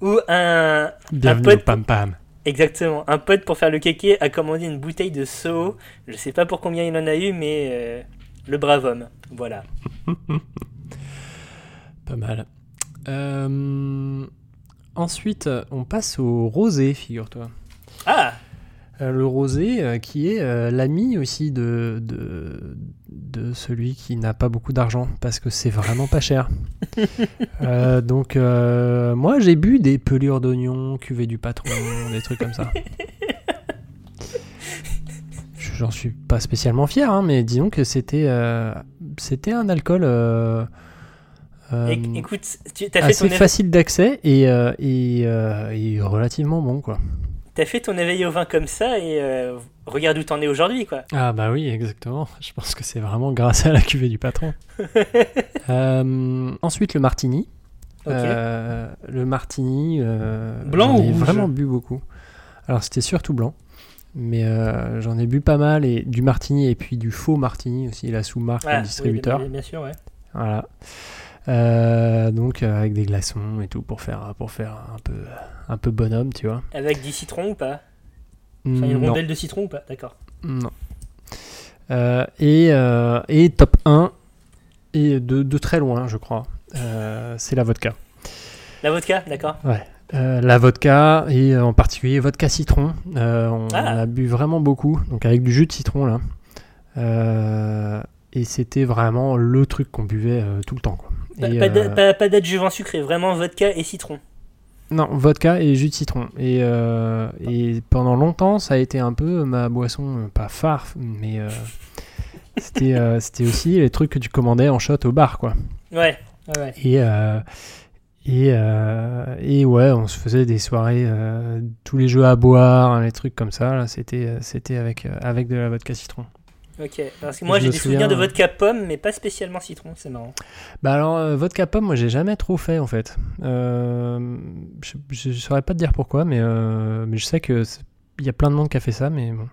Où un, Bienvenue pote- au Pam Pam. exactement, un pote pour faire le kéké a commandé une bouteille de Soho. Je sais pas pour combien il en a eu, mais euh, le brave homme. Voilà. Pas mal. Euh, ensuite, on passe au rosé, figure-toi. Ah le rosé, euh, qui est euh, l'ami aussi de, de, de celui qui n'a pas beaucoup d'argent, parce que c'est vraiment pas cher. Euh, donc, euh, moi, j'ai bu des pelures d'oignons, cuvée du patron, des trucs comme ça. J'en suis pas spécialement fier, hein, mais disons que c'était euh, c'était un alcool euh, euh, Éc- Écoute, tu as fait, assez ton facile d'accès et, euh, et, euh, et relativement bon, quoi. T'as fait ton éveil au vin comme ça et euh, regarde où t'en es aujourd'hui, quoi. Ah bah oui, exactement. Je pense que c'est vraiment grâce à la cuvée du patron. Euh, ensuite, le martini. Euh, le martini. Blanc ou vraiment bu beaucoup. Alors c'était surtout blanc. Mais j'en ai bu pas mal. Et du martini et puis du faux martini aussi, la sous-marque Ah, du distributeur. oui, bien sûr, ouais. Voilà. Euh, donc euh, avec des glaçons et tout pour faire, pour faire un, peu, un peu bonhomme, tu vois. Avec du citron ou pas? Enfin, une rondelle de citron ou pas? D'accord. Non. Euh, et, euh, et top 1, et de, de très loin, je crois, c'est la vodka. La vodka, d'accord. Euh, la vodka, et en particulier vodka citron. Euh, on Ah. a bu vraiment beaucoup, donc avec du jus de citron là. Et c'était vraiment le truc qu'on buvait tout le temps. Quoi. Pas, pas euh, pas- pas d'adjuvant sucré, vraiment vodka et citron. Non, vodka et jus de citron. Et, euh, et pendant longtemps, ça a été un peu ma boisson, euh, pas phare, mais euh, c'était euh, c'était aussi les trucs que tu commandais en shot au bar, quoi. Ouais, ouais. Et, euh, et, euh, et ouais, on se faisait des soirées, euh, tous les jeux à boire, hein, les trucs comme ça. C'était euh, avec, euh, avec de la vodka citron. Ok, parce que moi j'ai des souvenirs de vodka pomme, mais pas spécialement citron, c'est marrant. Bah alors, euh, vodka pomme, moi j'ai jamais trop fait en fait. Euh, je, je saurais pas te dire pourquoi, mais, euh, mais je sais que il y a plein de monde qui a fait ça, mais bon.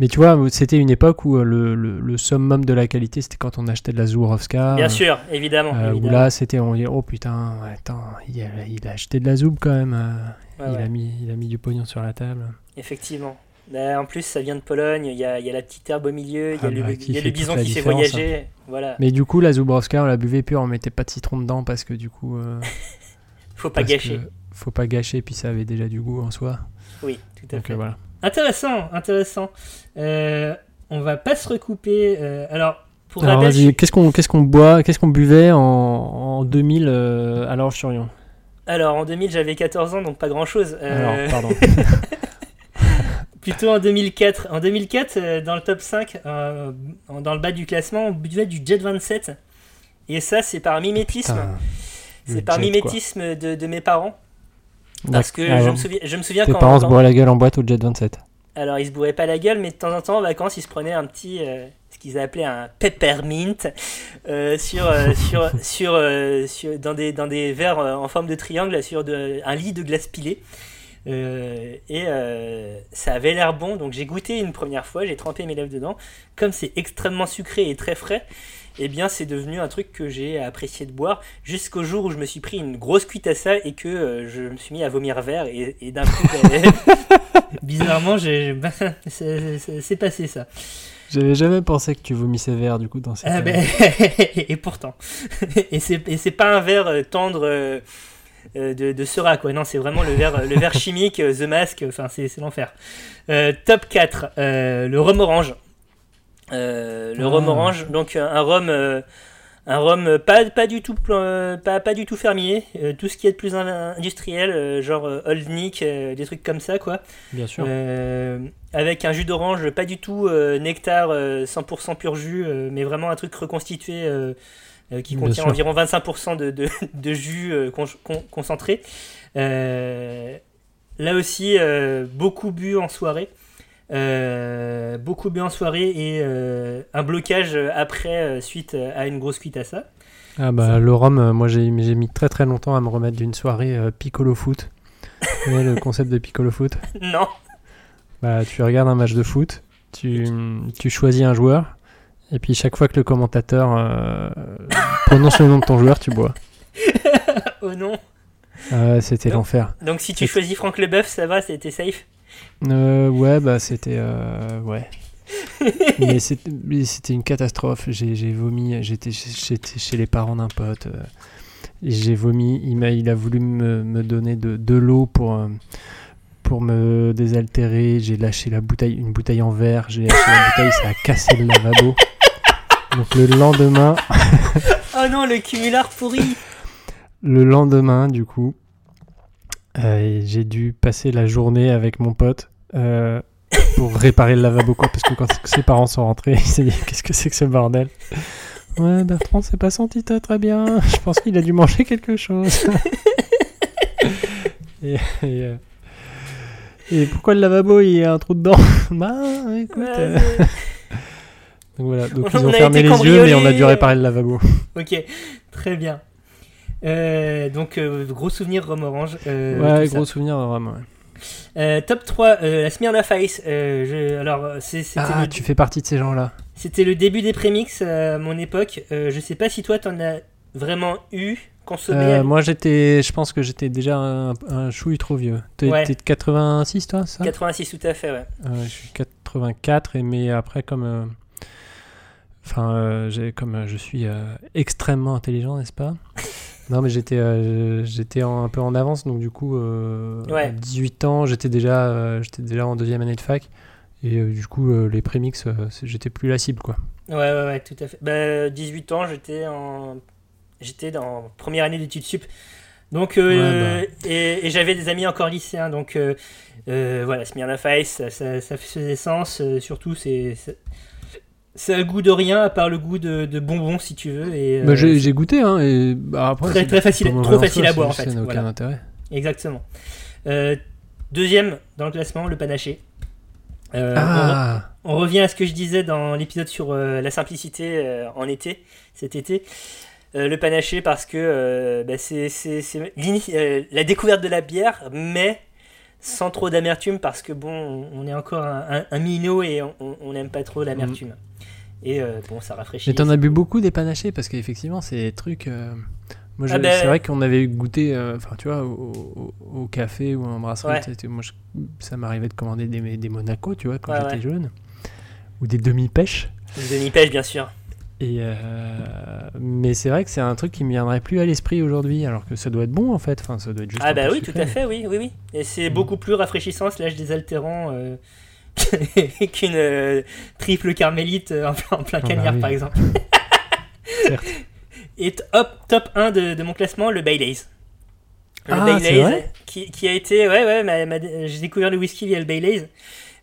Mais tu vois, c'était une époque où le, le, le summum de la qualité, c'était quand on achetait de la Zurovska. Bien sûr, évidemment. Où là, c'était, on dit, oh putain, attends, il a, il a acheté de la Zoub quand même. Ouais, il, ouais. A mis, il a mis du pognon sur la table. Effectivement. Bah, en plus, ça vient de Pologne, il y a, il y a la petite herbe au milieu, il y Ah a le, bah, il qui y a le fait bison la qui fait différence, hein. voyager. Voilà, Mais du coup, la Zubrovska, on la buvait plus, on mettait pas de citron dedans parce que du coup. euh, faut pas gâcher. Faut pas gâcher, puis ça avait déjà du goût en soi. Oui, tout à Donc fait. voilà. Intéressant, intéressant. Euh, on va pas se recouper. euh, alors, pour Alors je- vas-y, qu'est-ce qu'on qu'est-ce qu'on boit, qu'est-ce qu'on buvait en, en 2000 euh, à l'Orge sur Yon alors en 2000, j'avais 14 ans, donc pas grand-chose. Euh, Alors, pardon. plutôt en 2004. En 2004, euh, dans le top 5, euh, dans le bas du classement, on buvait du Jet 27. Et ça, c'est par mimétisme. C'est par jet, mimétisme de, de mes parents. Parce que Ah, je, me souviens, je me souviens Tes quand, parents se bourraient la gueule en boîte au Jet 27. Alors, ils se bourraient pas la gueule, mais de temps en temps, en vacances, ils se prenaient un petit. euh, ce qu'ils appelaient un peppermint euh, sur, sur, sur, sur- dans, des, dans des verres en forme de triangle sur de- un lit de glace pilée. Euh, et euh, ça avait l'air bon, donc j'ai goûté une première fois, j'ai trempé mes lèvres dedans. Comme c'est extrêmement sucré et très frais, eh bien c'est devenu un truc que j'ai apprécié de boire jusqu'au jour où je me suis pris une grosse cuite à ça et que euh, je me suis mis à vomir vert et, et d'un coup, ben, bizarrement, j'ai- c'est passé ça. J'avais jamais pensé que tu vomissais vert du coup dans cette. Ah ben, et pourtant. et c'est et c'est pas un verre tendre de, de Sera, quoi. Non, c'est vraiment le verre, le verre chimique, euh, The Mask, enfin, c'est l'enfer. Euh, top 4, euh, le rhum orange. Euh, le Ah. rhum orange, donc euh, un rhum, euh, un rhum euh, pas, pas, du tout, euh, pas, pas du tout fermier, euh, tout ce qui est de plus in- industriel, euh, genre euh, Old Nick, euh, des trucs comme ça, quoi. Bien sûr. Euh, avec un jus d'orange, pas du tout euh, nectar, euh, 100% pur jus, euh, mais vraiment un truc reconstitué euh, qui Bien contient sûr. environ 25% de, de, de jus euh, con- con- concentré. Euh, là aussi, beaucoup bu en soirée. Euh, beaucoup bu en soirée et euh, un blocage après euh, suite à une grosse cuite à ça. Ah bah le rhum, moi j'ai mis très très longtemps à me remettre d'une soirée piccolo foot. Tu connais le concept de piccolo foot? Non, Bah tu regardes un match de foot, tu, tu choisis un joueur, et puis chaque fois que le commentateur euh, prononce le nom de ton joueur, tu bois. oh non. C'était l'enfer. Donc si tu choisis Franck Leboeuf, ça va, c'était safe? Euh, ouais, bah c'était. euh, ouais. mais c'était une catastrophe. J'ai vomi. J'étais chez les parents d'un pote. euh, J'ai vomi. Il, a voulu me, me donner de, de l'eau pour, pour me désaltérer. J'ai lâché la bouteille, une bouteille en verre. J'ai lâché la bouteille, ça a cassé le lavabo. Donc le lendemain, Oh non, le cumulard pourri. le lendemain, du coup, euh, j'ai dû passer la journée avec mon pote euh, pour réparer le lavabo, quoi, parce que quand ses parents sont rentrés, il s'est dit Qu'est-ce que c'est que ce bordel? Ouais, Bertrand s'est pas senti très, très bien. Je pense qu'il a dû manger quelque chose. et, et, euh, et pourquoi le lavabo il y a un trou dedans Bah, écoute. Ouais, euh, Donc voilà, donc On ils ont fermé les yeux, mais on a dû réparer le lavabo. ok, très bien. Euh, donc, euh, gros souvenir Rhum Orange. ouais, tout ça. gros souvenir ouais. Euh, top 3, euh, la Smirnoff Ice. Euh, je- alors, c'est- Ah, le, tu fais partie de ces gens-là. c'était le début des prémix à mon époque. Je sais pas si toi, t'en as vraiment eu, Euh, moi, j'étais, je pense que j'étais déjà un, un chouille trop vieux. T'es Ouais. de 86, toi, ça? 86, tout à fait, ouais. Je suis 84, et, mais après, comme, euh, Enfin, euh, j'ai- comme euh, je suis euh, extrêmement intelligent, n'est-ce pas? Non, mais j'étais j'étais un peu en avance, donc du coup, euh, Ouais. à 18 ans, j'étais déjà, j'étais déjà en deuxième année de fac. Et du coup, les prémix, j'étais plus la cible, quoi. Ouais, ouais, ouais, tout à fait. Bah, 18 ans, j'étais en. J'étais dans première année d'études sup. Donc, euh, Ouais, et, et j'avais des amis encore lycéens. Donc, euh, euh, voilà, Smirnoff Ice, ça, ça, ça faisait sens. euh, surtout, c'est. c'est- Ça a le goût de rien à part le goût de, de bonbons, si tu veux. Et, Bah, j'ai goûté, hein, et bah, après. Très- très facile- trop facile soi, à boire, en fait, Ça n'a aucun voilà. intérêt. Exactement. Deuxième dans le classement, le panaché. Euh, on re- Ah On revient à ce que je disais dans l'épisode sur euh, la simplicité euh, en été, cet été. Euh, le panaché parce que euh, bah, c'est c'est- c'est l'ini- euh, la découverte de la bière, mais sans trop d'amertume parce que bon, on- est encore un, un- un minot et on- n'aime pas trop l'amertume. Et euh, bon, ça rafraîchit. Mais t'en as bu beaucoup des panachés parce qu'effectivement, c'est des trucs. euh, Moi, je- Ah ben- c'est vrai qu'on avait goûté, euh, enfin, tu vois, au, au- au café ou en brasserie. Ouais. moi, je- ça m'arrivait de commander des, des Monaco, tu vois, quand Ouais, j'étais ouais. jeune, ou des demi-pêches. Une demi-pêche, bien sûr. Et euh, mais c'est vrai que c'est un truc qui me viendrait plus à l'esprit aujourd'hui, alors que ça doit être bon en fait. Enfin, ça doit être juste. Ah bah oui, tout à fait, oui, oui, oui. Et c'est Mm. beaucoup plus rafraîchissant, slash désaltérant euh, qu'une euh, triple carmélite euh, en plein, en plein Ah bah oui. par exemple. Certes. Et hop, top 1 de, de mon classement, le Baileys. Le Ah, c'est vrai? qui, qui a été... Ouais, ouais, j'ai découvert le whisky via le Baileys.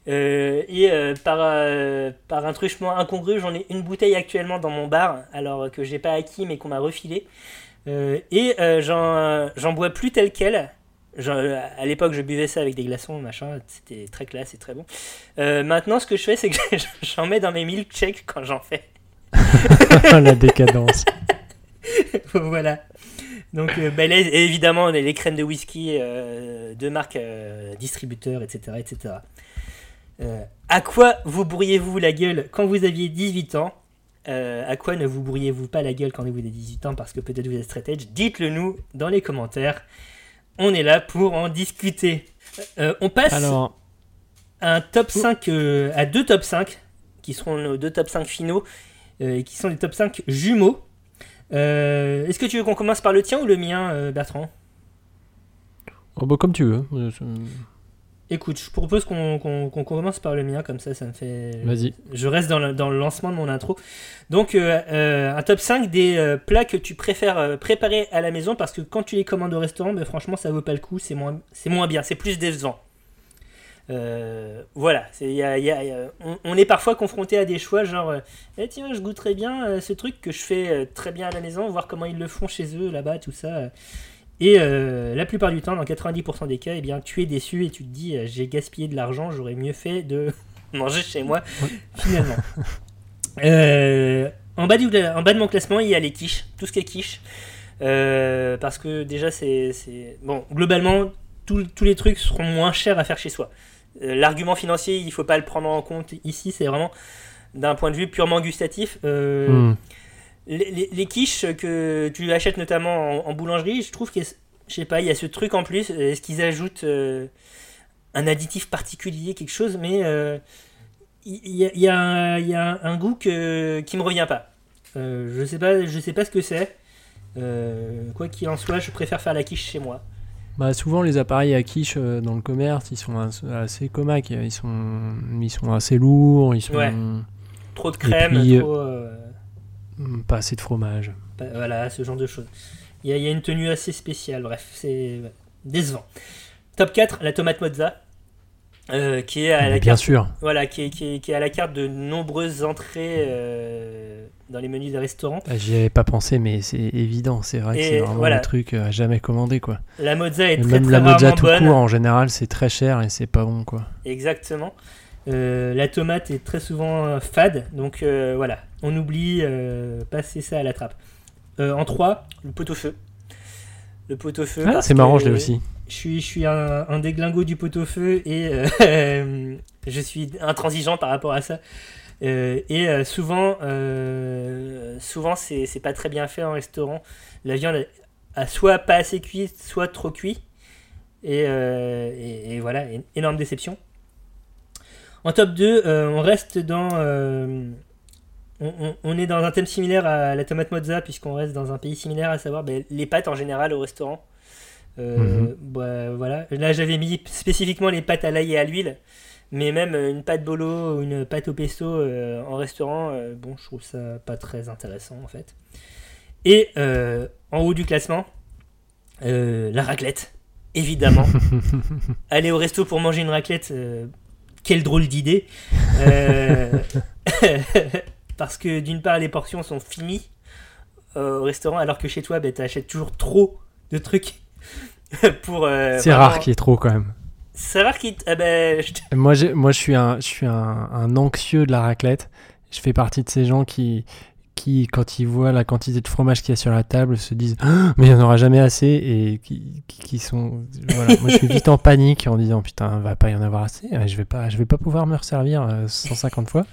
Euh, et euh, par, euh, par un truchement incongru, j'en ai une bouteille actuellement dans mon bar, alors que j'ai pas acquis mais qu'on m'a refilé. Et j'en bois plus tel quel. À l'époque, je buvais ça avec des glaçons, machin, c'était très classe et très bon. Maintenant, ce que je fais, c'est que j'en mets dans mes milkshakes quand j'en fais. La décadence. voilà. Donc, euh, Baileys, et évidemment, les, les crèmes de whisky euh, de marque euh, distributeur, etc. etc. Euh, à quoi vous bourriez-vous la gueule quand vous aviez 18 ans? Euh, À quoi ne vous bourriez-vous pas la gueule quand vous avez 18 ans parce que peut-être vous êtes straight edge? Dites-le nous dans les commentaires. On est là pour en discuter. Euh, on passe Alors, à un top 5, euh, à deux top 5, qui seront nos deux top 5 finaux, euh, et qui sont des top 5 jumeaux. Euh, Est-ce que tu veux qu'on commence par le tien ou le mien, euh, Bertrand? Oh, bah, comme tu veux. Écoute, je propose qu'on commence par le mien, comme ça, ça me fait. Vas-y. Je reste dans le, dans le lancement de mon intro. Donc, euh, euh, un top 5 des euh, plats que tu préfères préparer à la maison parce que quand tu les commandes au restaurant, ben, franchement, ça vaut pas le coup, c'est moins, bien, c'est plus décevant. Voilà, c'est- y a- y a- y a- on, on est parfois confronté à des choix genre, Eh, tiens, je goûterais bien ce truc que je fais très bien à la maison, voir comment ils le font chez eux là-bas, tout ça. Et euh, la plupart du temps, dans 90% des cas, eh bien, tu es déçu et tu te dis euh, j'ai gaspillé de l'argent, j'aurais mieux fait de manger chez moi, finalement. Euh, en, bas du, en bas de mon classement, il y a les quiches, tout ce qui est quiche. Parce que déjà, c'est. Bon, globalement, tous tous les trucs seront moins chers à faire chez soi. L'argument financier, il faut pas le prendre en compte ici, c'est vraiment d'un point de vue purement gustatif. Hmm. Les, les- les quiches que tu achètes notamment en, en boulangerie, je trouve que, je sais pas, il y a ce truc en plus. euh, Est-ce qu'ils ajoutent euh, un additif particulier, quelque chose, mais euh, il y, a, y un- il y a un, un goût que, qui me revient pas. Euh, je sais pas, je sais pas ce que c'est. Quoi qu'il en soit, je préfère faire la quiche chez moi. Bah, souvent, les appareils à quiche dans le commerce, ils sont as- assez comaques. Ils sont, ils sont assez lourds, ils sont Ouais. Trop de crème, puis, trop, hmm, pas assez de fromage. Bah, Voilà, ce genre de choses. Il y, a, il y a une tenue assez spéciale, bref, c'est décevant. Top 4, la tomate mozza, euh, qui, est à la Bien carte, sûr. voilà, qui, est, qui, est, qui est à la carte de nombreuses entrées euh, dans les menus des restaurants. Ah, J'y avais pas pensé, mais c'est évident. C'est vrai que c'est vraiment voilà. le truc euh, à jamais commandé, quoi. La mozza est Et très même très la mozza tout bonne. court, en général, c'est très cher et c'est pas bon, quoi. Exactement. Euh, la tomate est très souvent euh, fade, donc euh, voilà, on oublie, euh, passer ça à la trappe. Euh, en 3, le pot-au-feu. Le pot-au-feu. Ah, c'est marrant, je l'ai aussi. Je suis, je suis un, un déglingo du pot-au-feu et euh, je suis intransigeant par rapport à ça. Euh, et euh, souvent, euh, souvent c'est pas très bien fait en restaurant. La viande a soit pas assez cuit, soit trop cuit. Et, euh, et- et voilà, énorme déception. En top 2, euh, on reste dans, euh, on, on- on est dans un thème similaire à la tomate mozza, puisqu'on reste dans un pays similaire, à savoir ben, les pâtes en général au restaurant. Euh, Mhm. bah, voilà. Là, j'avais mis spécifiquement les pâtes à l'ail et à l'huile, mais même une pâte bolo ou une pâte au pesto en restaurant, bon, je trouve ça pas très intéressant en fait. Et en haut du classement, la raclette, évidemment. Aller au resto pour manger une raclette, euh, quelle drôle d'idée. Euh, parce que d'une part, les portions sont finies euh, au restaurant, alors que chez toi, ben, tu achètes toujours trop de trucs. pour, euh, C'est rare qu'il y ait trop quand même. C'est rare qu'il. ah ben, je Moi, je suis, un, je suis un, un anxieux de la raclette. Je fais partie de ces gens qui, qui quand ils voient la quantité de fromage qu'il y a sur la table, se disent Ah, Mais il n'y en aura jamais assez. Et qui, qui, qui sont. Voilà. moi, je suis vite en panique en disant Putain, va pas y en avoir assez. Euh, Je vais pas, je vais pas pouvoir me resservir euh, 150 fois.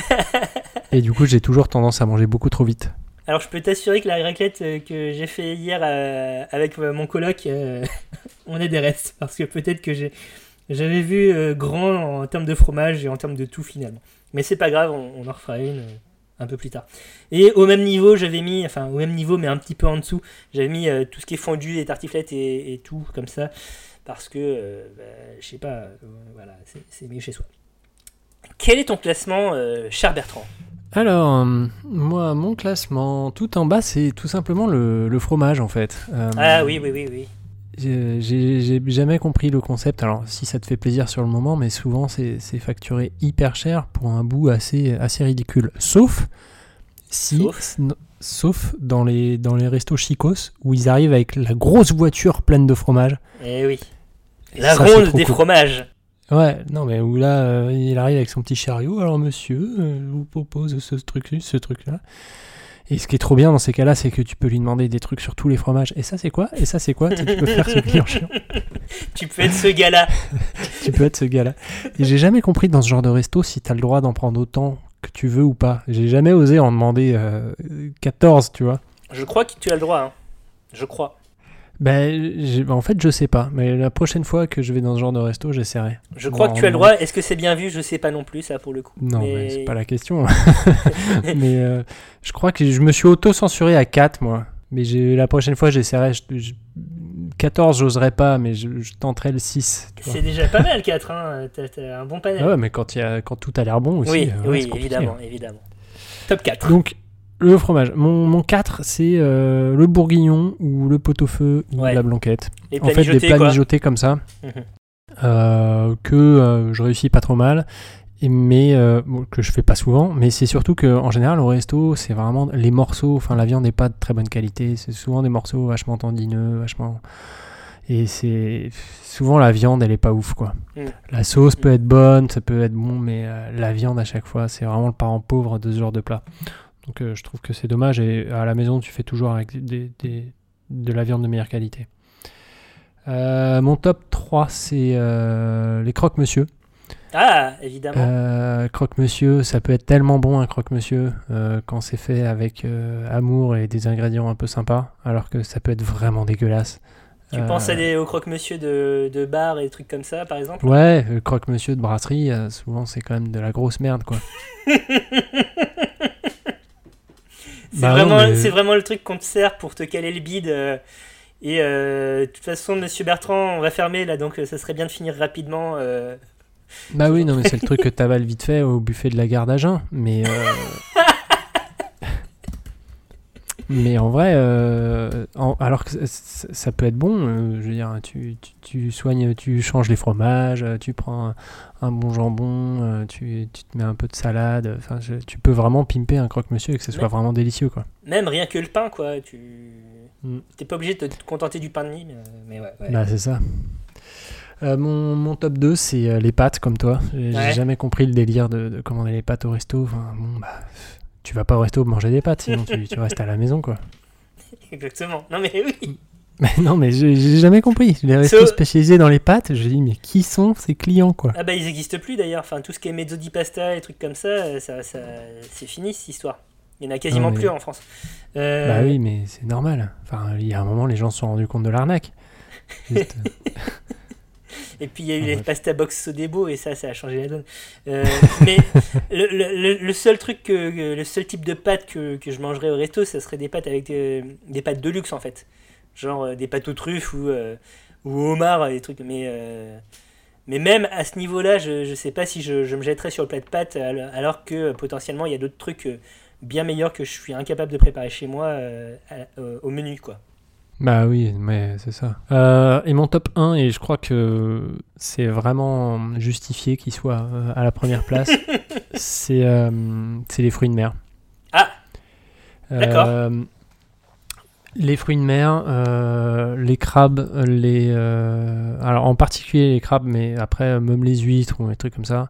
Et du coup, j'ai toujours tendance à manger beaucoup trop vite. Alors, je peux t'assurer que la raclette euh, que j'ai fait hier euh, avec euh, mon coloc, euh, on est des restes. Parce que peut-être que j'ai. J'avais vu euh, grand en termes de fromage et en termes de tout finalement. Mais c'est pas grave, on, on en refera une euh, un peu plus tard. Et au même niveau, j'avais mis, enfin au même niveau, mais un petit peu en dessous, j'avais mis euh, tout ce qui est fondu, les tartiflettes et, et tout comme ça. Parce que, euh, bah, je sais pas, euh, voilà, c'est- mieux chez soi. Quel est ton classement, euh, cher Bertrand? Alors, moi, mon classement, tout en bas, c'est tout simplement le, le fromage en fait. Ah oui, oui, oui, oui. J'ai j'ai- jamais compris le concept. Alors, si ça te fait plaisir sur le moment, mais souvent c'est facturé hyper cher pour un bout assez, assez ridicule. Sauf si. Sauf dans les, dans les restos chicos où ils arrivent avec la grosse voiture pleine de fromage. Eh oui. La ça, ronde des cool. fromages. Ouais, non, mais où là, euh, il arrive avec son petit chariot. Alors, monsieur, euh, je vous propose ce truc ce truc-là. Et ce qui est trop bien dans ces cas-là, c'est que tu peux lui demander des trucs sur tous les fromages. Et ça, c'est quoi? Et ça, c'est quoi? Tu sais, tu peux faire ce client chiant. Tu peux être ce gars-là. Tu peux être ce gars-là. Et j'ai jamais compris dans ce genre de resto si t'as le droit d'en prendre autant que tu veux ou pas. J'ai jamais osé en demander euh, 14, tu vois. Je crois que tu as le droit. hein. Je crois. Ben, en fait, je sais pas. Mais la prochaine fois que je vais dans ce genre de resto, j'essaierai. Je crois que tu as le droit. Est-ce que c'est bien vu? Je sais pas non plus, ça, pour le coup. Non, mais, Mais- c'est pas la question. mais euh, je crois que je me suis auto-censuré à 4, moi. Mais la prochaine fois, j'essaierai. je- je- 14, j'oserais pas, mais je, je tenterai le 6. tu vois. C'est déjà pas mal, 4. Hein. T'as, un bon panel. Ah ouais, mais quand, il y a, quand tout a l'air bon aussi. oui, euh, oui, évidemment, évidemment. Top 4. Donc, le fromage. Mon, mon 4, c'est euh, le bourguignon ou le pot-au-feu ou Ouais. la blanquette. Les En fait, des plats quoi. mijotés comme ça, Mhm. euh, que euh, je réussis pas trop mal, et, mais bon, que je fais pas souvent. Mais c'est surtout que en général, au resto, c'est vraiment les morceaux. Enfin, la viande n'est pas de très bonne qualité. C'est souvent des morceaux vachement tendineux, vachement. Et c'est souvent la viande, elle est pas ouf quoi. Mm. La sauce peut être bonne, ça peut être bon, mais la viande à chaque fois, c'est vraiment le parent pauvre de ce genre de plat. Donc euh, je trouve que c'est dommage. Et à la maison, tu fais toujours avec des, des- de la viande de meilleure qualité. Euh, mon top 3, c'est euh, les croque-monsieur. Ah, évidemment. Croque-monsieur, ça peut être tellement bon un croque-monsieur quand c'est fait avec amour et des ingrédients un peu sympas, alors que ça peut être vraiment dégueulasse. tu penses à des, aux croque-monsieur de, de bar et des trucs comme ça, par exemple? Ouais, croque-monsieur de brasserie, souvent c'est quand même de la grosse merde quoi. C'est Bah vraiment, mais- c'est vraiment le truc qu'on te sert pour te caler le bide. euh, et euh, de toute façon, monsieur Bertrand, on va fermer là, donc euh, ça serait bien de finir rapidement. Bah oui, non mais c'est le truc que t'avales vite fait au buffet de la gare d'Agen, mais... Mais en vrai, euh, en- alors que ça, peut être bon, euh, je veux dire, tu, tu, tu soignes, tu changes les fromages, euh, tu prends un, un bon jambon, tu, tu te mets un peu de salade, enfin, tu peux vraiment pimper un croque-monsieur et que ce soit vraiment délicieux, quoi. Même rien que le pain, quoi. Tu Mm. t'es pas obligé de te contenter du pain de mie, mais, ouais. ouais. Bah, c'est ça. Euh, mon, mon top 2, c'est les pâtes, comme toi. J'ai j'ai Ouais. jamais compris le délire de, de commander les pâtes au resto. Enfin, bon, bah, tu vas pas au resto manger des pâtes, sinon tu, tu restes à la maison, quoi. Exactement. Non, mais oui. Mais non, mais j'ai jamais compris. Les restos So- spécialisés dans les pâtes, je dis, mais qui sont ces clients, quoi? Ah bah ils existent plus d'ailleurs. Enfin tout ce qui est mezzo di pasta et trucs comme ça, euh, ça, ça c'est fini cette histoire. Il y en a quasiment Non, mais- plus en France. Euh, Bah oui, mais c'est normal. Enfin, il y a un moment, les gens se sont rendus compte de l'arnaque. Juste, Et puis il y a eu Ah, les pasta box Sodebo et ça, ça a changé la donne. Euh, mais le, le- le- le seul truc, que, le seul type de pâtes que, que je mangerais au resto, ça serait des pâtes avec euh, des pâtes de luxe en fait. Genre euh, des pâtes aux truffes ou, euh, ou homard, des trucs. Mais, euh, mais même à ce niveau-là, je, je sais pas si je, je me jetterais sur le plat de pâtes alors que potentiellement il y a d'autres trucs bien meilleurs que je suis incapable de préparer chez moi à- au menu quoi. Bah oui, mais c'est ça. Euh, et mon top 1, et je crois que c'est vraiment justifié qu'il soit euh, à la première place, c'est euh, les fruits de mer. Ah D'accord. Euh, les fruits de mer, les crabes, les alors en particulier les crabes, mais après même les huîtres ou des trucs comme ça,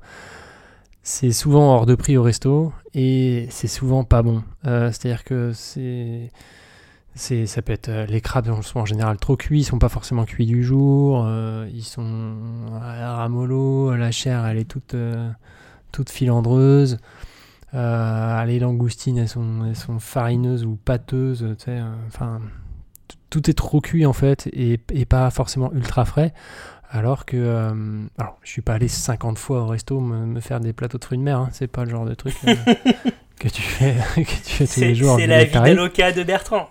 c'est souvent hors de prix au resto et c'est souvent pas bon. Euh, C'est-à-dire que c'est c'est ça peut être euh, les crabes sont en général trop cuits, ils sont pas forcément cuits du jour, euh, ils sont à ramollo, la chair elle est toute euh, toute filandreuse. Euh, les langoustines, elles sont, elles sont farineuses ou pâteuses, tu sais, euh, enfin, tout est trop cuit en fait et, et pas forcément ultra frais. Alors que, euh, alors, je suis pas allé 50 fois au resto me, me faire des plateaux de fruits de mer, hein, c'est pas le genre de truc euh, que tu fais, que tu fais tous les jours. c'est la vie d'Aloca de Bertrand.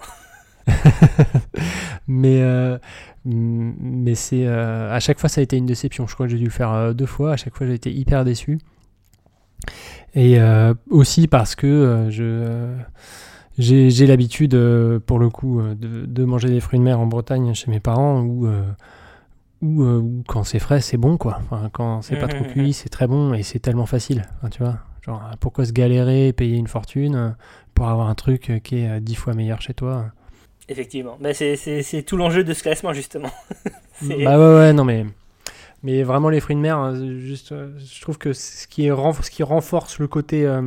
mais euh, mais c'est euh, à chaque fois ça a été une déception. Je crois que j'ai dû le faire euh, deux fois. À chaque fois j'ai été hyper déçu. Et aussi parce que je j'ai l'habitude pour le coup de, de manger des fruits de mer en Bretagne chez mes parents où euh, où quand c'est frais c'est bon quoi. Enfin, quand c'est pas trop cuit c'est très bon et c'est tellement facile. Enfin, tu vois. Genre pourquoi se galérer, payer une fortune pour avoir un truc qui est dix fois meilleur chez toi. Effectivement. Bah, c'est- tout l'enjeu de ce classement, justement. Bah ouais, ouais, non, mais, mais vraiment, les fruits de mer, hein, juste, euh, je trouve que ce qui, est renf- ce qui renforce le côté, euh,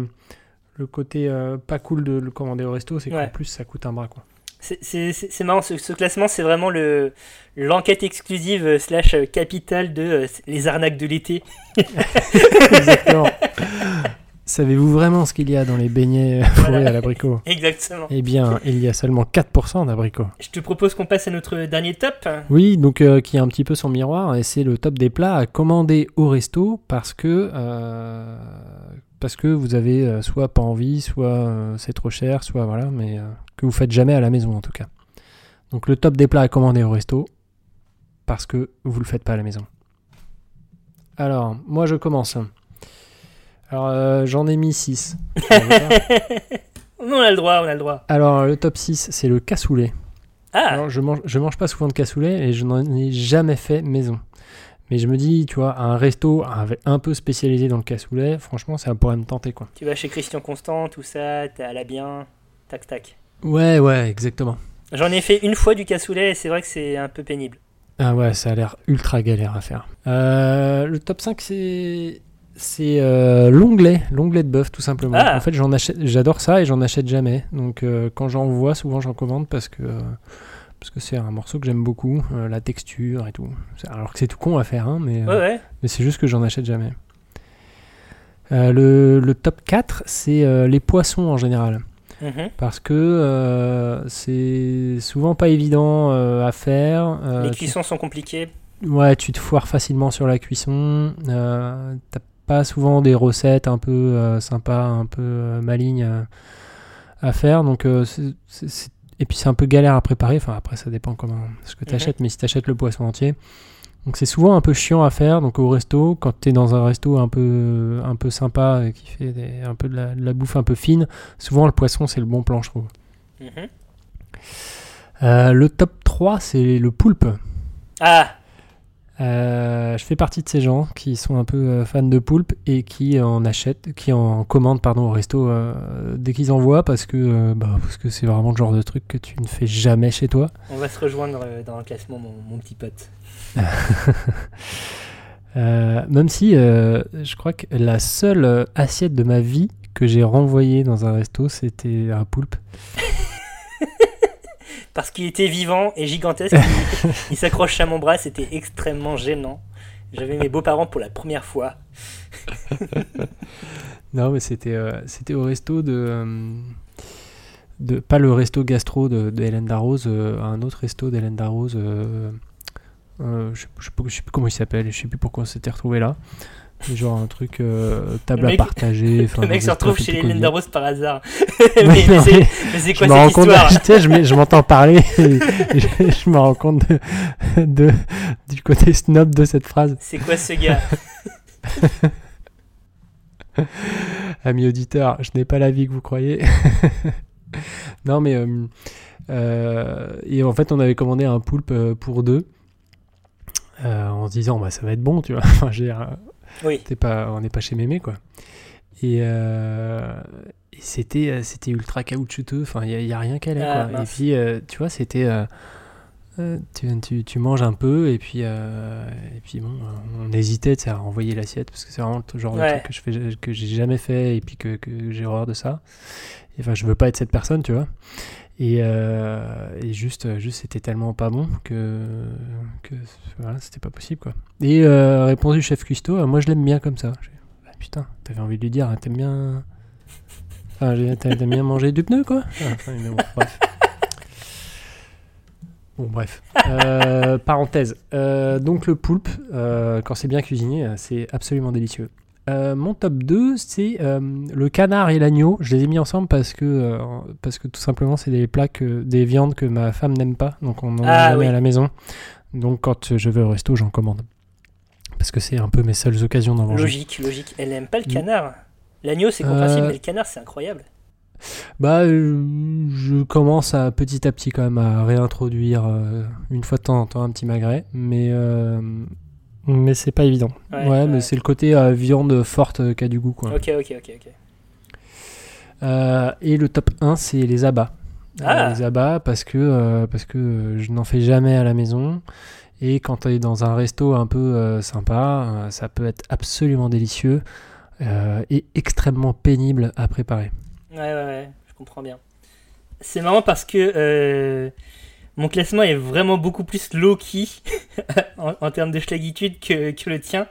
le côté euh, pas cool de le commander au resto, c'est qu'en Ouais. plus, ça coûte un bras, quoi. C'est- marrant, ce, ce classement, c'est vraiment le l'enquête exclusive euh, slash capitale de les arnaques de l'été. Exactement. Savez-vous vraiment ce qu'il y a dans les beignets euh, fourrés à l'abricot? Exactement. Eh bien, il y a seulement 4% d'abricots. Je te propose qu'on passe à notre dernier top. Oui, donc euh, qui est un petit peu son miroir, et c'est le top des plats à commander au resto parce que, euh, parce que vous avez soit pas envie, soit euh, c'est trop cher, soit voilà, mais que vous faites jamais à la maison en tout cas. Donc le top des plats à commander au resto parce que vous le faites pas à la maison. Alors, moi je commence. Alors euh, j'en ai mis 6. On a le droit, on a le droit. Alors le top 6, c'est le cassoulet. Ah, Alors, je mange, je mange pas souvent de cassoulet et je n'en ai jamais fait maison. Mais je me dis, tu vois, un resto un, un peu spécialisé dans le cassoulet, franchement, ça pourrait me tenter, quoi. tu vas chez Christian Constant, tout ça, t'es à la bien, tac tac. Ouais, ouais, exactement. J'en ai fait une fois du cassoulet et c'est vrai que c'est un peu pénible. Ah ouais, ça a l'air ultra galère à faire. Euh, le top 5, c'est c'est euh, l'onglet, l'onglet de bœuf, tout simplement. Ah. En fait, j'en achète, j'adore ça et j'en achète jamais. Donc, euh, quand j'en vois, souvent j'en commande parce que euh, parce que c'est un morceau que j'aime beaucoup, euh, la texture et tout. Alors que c'est tout con à faire, hein, mais. Ouais, ouais. Mais c'est juste que j'en achète jamais. Le, le top 4, c'est les poissons en général. Mhm. Parce que c'est souvent pas évident à faire. Les tu- cuissons sont compliquées. ouais, tu te foires facilement sur la cuisson. Euh, T'as pas souvent des recettes un peu euh, sympas, un peu euh, malignes euh, à faire. Donc, c'est- c'est- c'est- et puis c'est un peu galère à préparer. Enfin, après, ça dépend comment ce que tu achètes. Mais si tu achètes le poisson entier, donc c'est souvent un peu chiant à faire. Donc au resto, quand tu es dans un resto un peu, un peu sympa et qui fait des- un peu de la, de la bouffe un peu fine, souvent le poisson c'est le bon plan, je trouve. Mhm. Euh, le top 3, c'est le poulpe. Ah, Euh, je fais partie de ces gens qui sont un peu euh, fans de poulpe et qui en achètent, qui en commandent pardon, au resto euh, dès qu'ils en voient parce que euh, bah, parce que c'est vraiment le genre de truc que tu ne fais jamais chez toi. on va se rejoindre dans le classement, mon, mon petit pote. Même si je crois que la seule assiette de ma vie que j'ai renvoyée dans un resto, c'était un poulpe. Parce qu'il était vivant et gigantesque, il, il s'accroche à mon bras, c'était extrêmement gênant. J'avais mes beaux-parents pour la première fois. Non, mais c'était euh, c'était au resto de, euh, de pas le resto gastro de, de Hélène Darroze, euh, un autre resto d'Hélène Darroze. je, je sais sais plus comment il s'appelle, je sais plus pourquoi on s'était retrouvé là. Genre un truc euh, table Le à partager. enfin, Le mec se un retrouve chez les. Lendaros par hasard. Mais mais mais c'est quoi cette histoire je, me- je m'entends parler et je, je me rends compte de, de- du côté snob de cette phrase. C'est quoi ce gars? Amis auditeurs, je n'ai pas la vie que vous croyez. non, mais. euh, euh, et en fait, on avait commandé un poulpe pour deux. euh, en se disant, bah, ça va être bon, tu vois. Enfin, veux dire, Oui. pas, on n'est pas chez Mémé, quoi. Et, euh, et c'était, euh, c'était ultra caoutchouteux. Enfin, il n'y a, rien qu'à Ah, quoi. Et puis, euh, tu vois, c'était. euh, tu, tu- tu manges un peu et puis, et puis bon, on hésitait à renvoyer l'assiette parce que c'est vraiment le genre de truc que je fais, que j'ai jamais fait et puis que, que j'ai horreur de ça. Et, Enfin, je veux pas être cette personne, tu vois. Et, euh, et juste, juste c'était tellement pas bon que, voilà, c'était pas possible quoi. Et euh, répondu chef cuistot, euh, moi je l'aime bien comme ça. J'ai- Ah, putain, t'avais envie de lui dire, hein, t'aimes bien. Enfin, t'aimes bien manger du pneu quoi bon, bref. Euh, parenthèse. Euh, donc, le poulpe, euh, quand c'est bien cuisiné, euh, c'est absolument délicieux. Euh, mon top 2, c'est euh, le canard et l'agneau. Je les ai mis ensemble parce que, euh, parce que tout simplement, c'est des plats, que, des viandes que ma femme n'aime pas. Donc, on n'en a Ah, jamais oui. à la maison. Donc, quand je vais au resto, j'en commande. Parce que c'est un peu mes seules occasions d'en manger. Logique, logique. Elle n'aime pas le Mm. canard. L'agneau, c'est compréhensible, mais le canard, c'est incroyable. Bah, je commence à petit à petit quand même à réintroduire une fois de temps en temps un petit magret, mais mais c'est pas évident. Ouais, Ouais, ouais. mais c'est le côté euh, viande forte euh, qui a du goût quoi. Ok, ok, ok, ok. Euh, et le top 1 c'est les abats. Euh, Ah. les abats parce que parce que je n'en fais jamais à la maison et quand tu es dans un resto un peu sympa, ça peut être absolument délicieux et extrêmement pénible à préparer. Ouais, ouais, ouais, je comprends bien. C'est marrant parce que mon classement est vraiment beaucoup plus low-key en, en termes de schlagitude que, que le tien.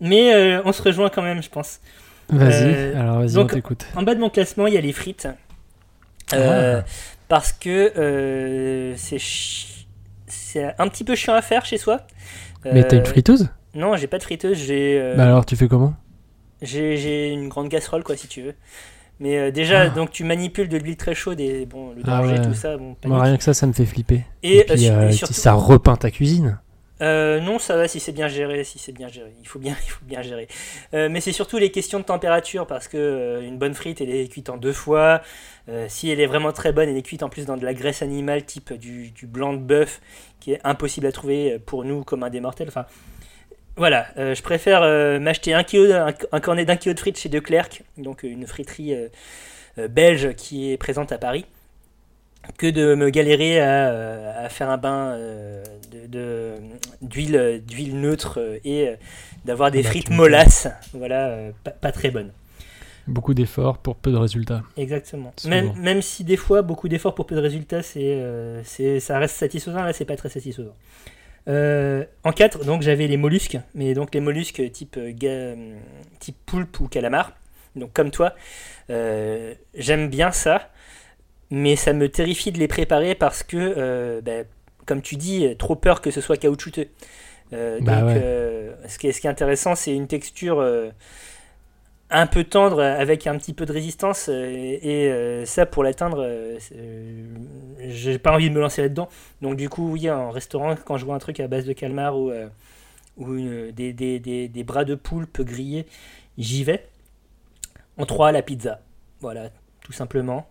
Mais euh, on se rejoint quand même, je pense. Vas-y, Euh, alors vas-y, on t'écoute. En bas de mon classement, il y a les frites. Euh, Ah. Parce que c'est un petit peu chiant à faire chez soi. Mais t'as une friteuse? Non, j'ai pas de friteuse, j'ai Bah alors tu fais comment? j'ai j'ai une grande casserole, quoi, si tu veux. Mais euh, déjà, Ah. donc tu manipules de l'huile très chaude et bon, le Ah danger, ouais. tout ça, bon, Moi rien que ça, ça me fait flipper. Et, Et, puis, euh, su- euh, et surtout- ça repeint ta cuisine. Euh, non, ça va si c'est bien géré, si c'est bien géré. Il faut bien, il faut bien gérer. Mais c'est surtout les questions de température parce que une bonne frite, elle est cuite en deux fois. Si elle est vraiment très bonne, elle est cuite en plus dans de la graisse animale type du, du blanc de bœuf qui est impossible à trouver pour nous comme un des mortels. Enfin, voilà, euh, je préfère euh, m'acheter un, kilo, un, un cornet d'un kilo de frites chez Declercq, donc une friterie euh, euh, belge qui est présente à Paris, que de me galérer à, euh, à faire un bain euh, de- de- d'huile d'huile neutre euh, et euh, d'avoir des Bah, frites molasses, voilà, euh, pas, pas très bonnes. Beaucoup d'efforts pour peu de résultats. Exactement. Même, même si des fois, beaucoup d'efforts pour peu de résultats, c'est, euh, c'est, ça reste satisfaisant, là, c'est pas très satisfaisant. Euh, en 4, donc j'avais les mollusques, mais donc les mollusques type, euh, ga- type poulpe ou calamar. Donc comme toi, euh, j'aime bien ça, mais ça me terrifie de les préparer parce que, euh, ben, comme tu dis, trop peur que ce soit caoutchouteux. Bah donc, ouais. ce, qui est, ce qui est intéressant, c'est une texture un peu tendre avec un petit peu de résistance euh, et euh, ça pour l'atteindre euh, j'ai pas envie de me lancer là-dedans. Donc du coup oui en restaurant quand je vois un truc à base de calmar ou, ou des, des, bras de poulpe grillés j'y vais. En 3 la pizza. Voilà tout simplement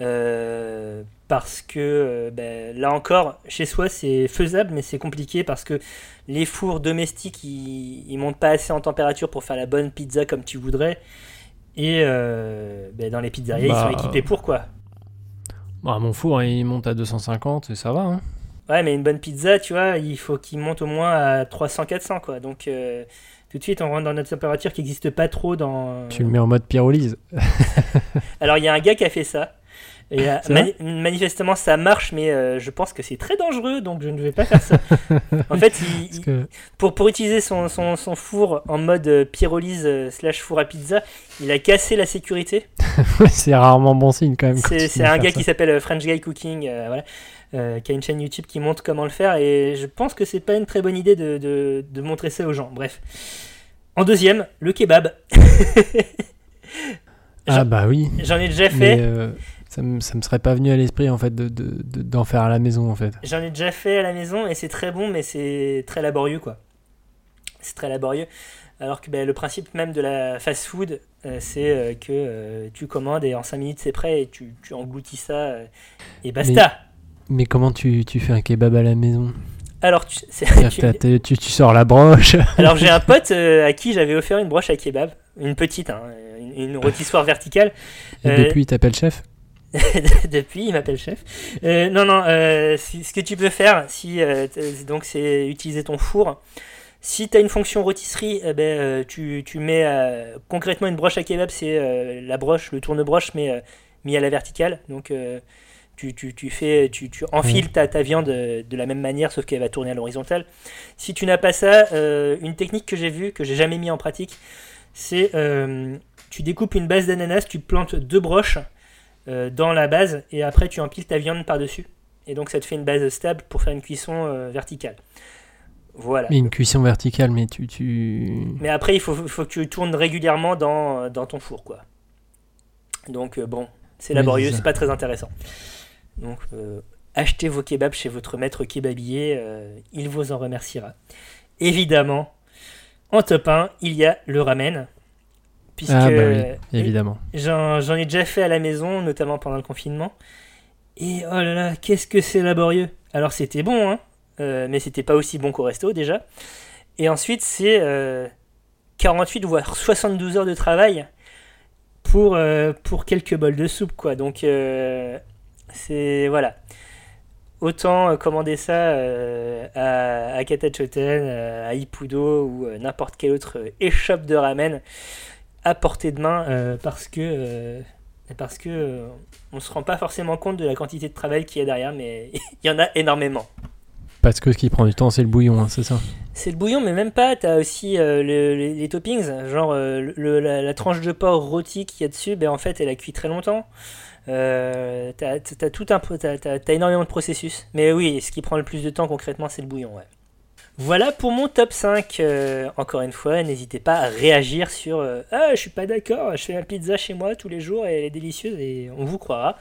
Euh, parce que euh, ben, là encore chez soi c'est faisable mais c'est compliqué parce que les fours domestiques ils, ils montent pas assez en température pour faire la bonne pizza comme tu voudrais et euh, ben, dans les pizzerias Bah, ils sont équipés pour quoi Bah, mon four, il monte à 250 et ça va. Hein. ouais mais une bonne pizza tu vois il faut qu'il monte au moins à 300-400 quoi donc euh, tout de suite on rentre dans notre température qui n'existe pas trop dans Tu le mets en mode pyrolyse. alors il y a un gars qui a fait ça et euh, mani- manifestement ça marche mais euh, je pense que c'est très dangereux donc je ne vais pas faire ça en fait il- Parce il, que pour, pour utiliser son, son, son four en mode euh, pyrolyse slash four à pizza, il a cassé la sécurité. c'est rarement bon signe quand même. quand C'est un gars ça. qui s'appelle French Guy Cooking. euh, voilà. Euh, qui a une chaîne YouTube qui montre comment le faire. Et je pense que c'est pas une très bonne idée de, de- de montrer ça aux gens. Bref. En deuxième, le kebab. Ah bah oui. J'en ai déjà Mais fait. euh, ça, me, ça me serait pas venu à l'esprit en fait de, de- de- d'en faire à la maison en fait. J'en ai déjà fait à la maison et c'est très bon, mais c'est très laborieux quoi. C'est très laborieux. Alors que ben, le principe même de la fast food, euh, c'est euh, que euh, tu commandes et en 5 minutes c'est prêt et tu, tu engloutis ça et basta. Mais comment tu, tu fais un kebab à la maison? Alors, tu, tu- tu, tu sors la broche. alors j'ai un pote euh, à qui j'avais offert une broche à kebab, une petite, hein, une, une rôtissoire verticale. Et Euh, depuis, il t'appelle chef? Depuis, il m'appelle chef. Euh, non, non, ce que tu peux faire, si, donc c'est utiliser ton four. Si tu as une fonction rôtisserie, eh ben, tu, tu mets concrètement une broche à kebab, c'est la broche, le tourne-broche, mais mis à la verticale. Donc tu, tu, tu fais, tu, tu enfiles ta, ta viande euh, de la même manière, sauf qu'elle va tourner à l'horizontale. Si tu n'as pas ça, euh, une technique que j'ai vue, que j'ai jamais mis en pratique, c'est euh, tu découpes une base d'ananas, tu plantes deux broches euh, dans la base et après tu empiles ta viande par-dessus. Et donc ça te fait une base stable pour faire une cuisson verticale. Voilà. Mais une cuisson verticale, mais tu. tu... Mais après, il faut, faut que tu tournes régulièrement dans, dans ton four, quoi. Donc, bon, c'est laborieux, c'est pas très intéressant. Donc, euh, achetez vos kebabs chez votre maître kebabier, euh, il vous en remerciera. Évidemment, en top 1, il y a le ramen. Puisque Ah bah oui, évidemment. J'en j'en ai déjà fait à la maison, notamment pendant le confinement. Et oh là là, qu'est-ce que c'est laborieux. Alors c'était bon, hein, euh, mais c'était pas aussi bon qu'au resto déjà. Et ensuite c'est euh, 48 voire 72 heures de travail pour, euh, pour quelques bols de soupe, quoi. Donc euh, c'est voilà. Autant euh, commander ça euh, à, à Katachoten, euh, à Ippudo ou n'importe quelle autre échoppe de ramen à portée de main euh, parce que euh, parce que on se rend pas forcément compte de la quantité de travail qu'il y a derrière, mais il y en a énormément. Parce que ce qui prend du temps, c'est le bouillon, hein, c'est ça? C'est le bouillon, mais même pas. T'as aussi euh, le- les, les toppings, genre euh, le- la, la tranche de porc rôti qu'il y a dessus. Ben en fait, elle a cuit très longtemps. Euh, t'as, tout un, t'as énormément de processus. Mais oui, ce qui prend le plus de temps concrètement, c'est le bouillon. Ouais. Voilà pour mon top 5. Euh, encore une fois, n'hésitez pas à réagir sur euh, Ah, je suis pas d'accord, je fais ma pizza chez moi tous les jours et elle est délicieuse et on vous croira.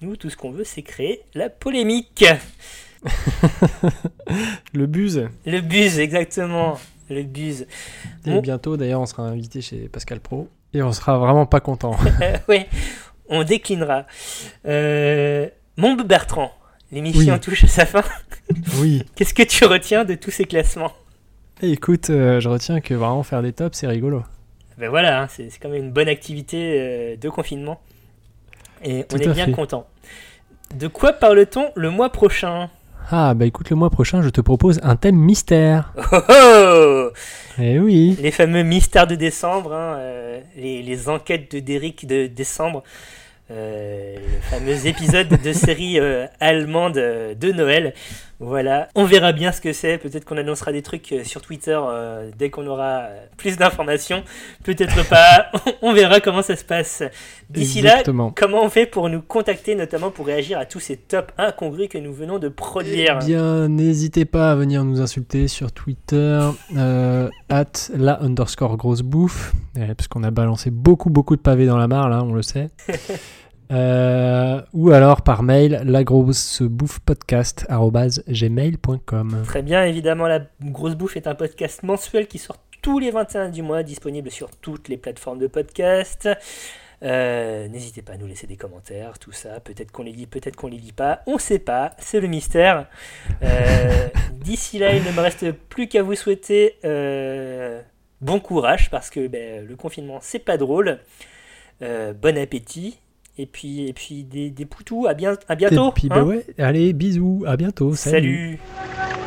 Nous, tout ce qu'on veut, c'est créer la polémique. Le buzz. Le buzz, exactement. Le buzz. Et Bon. bientôt, d'ailleurs, on sera invité chez Pascal Pro. Et on sera vraiment pas content. oui, on déclinera. Euh, mon Bertrand, l'émission Oui. touche à sa fin. oui. Qu'est-ce que tu retiens de tous ces classements? Et écoute, euh, je retiens que vraiment faire des tops, c'est rigolo. Ben voilà, hein, c'est quand même une bonne activité euh, de confinement. Et on est bien fait. content. De quoi parle-t-on le mois prochain? Ah, bah écoute, le mois prochain, je te propose un thème mystère. Oh oh Eh oui. Les fameux mystères de décembre, hein, euh, les, les enquêtes de Derrick de décembre, le fameux épisode de série euh, allemande euh, de Noël. Voilà, on verra bien ce que c'est. Peut-être qu'on annoncera des trucs euh, sur Twitter euh, dès qu'on aura euh, plus d'informations. Peut-être pas. on verra comment ça se passe. D'ici là, comment on fait pour nous contacter, notamment pour réagir à tous ces tops incongrus que nous venons de produire? Eh bien, n'hésitez pas à venir nous insulter sur Twitter, euh, at la underscore grosse bouffe, euh, parce qu'on a balancé beaucoup, beaucoup de pavés dans la mare, là, on le sait. Euh, ou alors par mail, la grosse bouffe podcast gmail.com. Très bien, évidemment, La Grosse Bouffe est un podcast mensuel qui sort tous les 21 du mois, disponible sur toutes les plateformes de podcast. Euh, N'hésitez pas à nous laisser des commentaires, tout ça. Peut-être qu'on les lit, peut-être qu'on les lit pas. On sait pas, c'est le mystère. Euh, D'ici là, il ne me reste plus qu'à vous souhaiter bon courage parce que ben, le confinement, c'est pas drôle. Bon appétit. Et puis, et puis des, des poutous, à, bien, à bientôt. Bah hein. Allez, bisous, à bientôt. Salut. salut.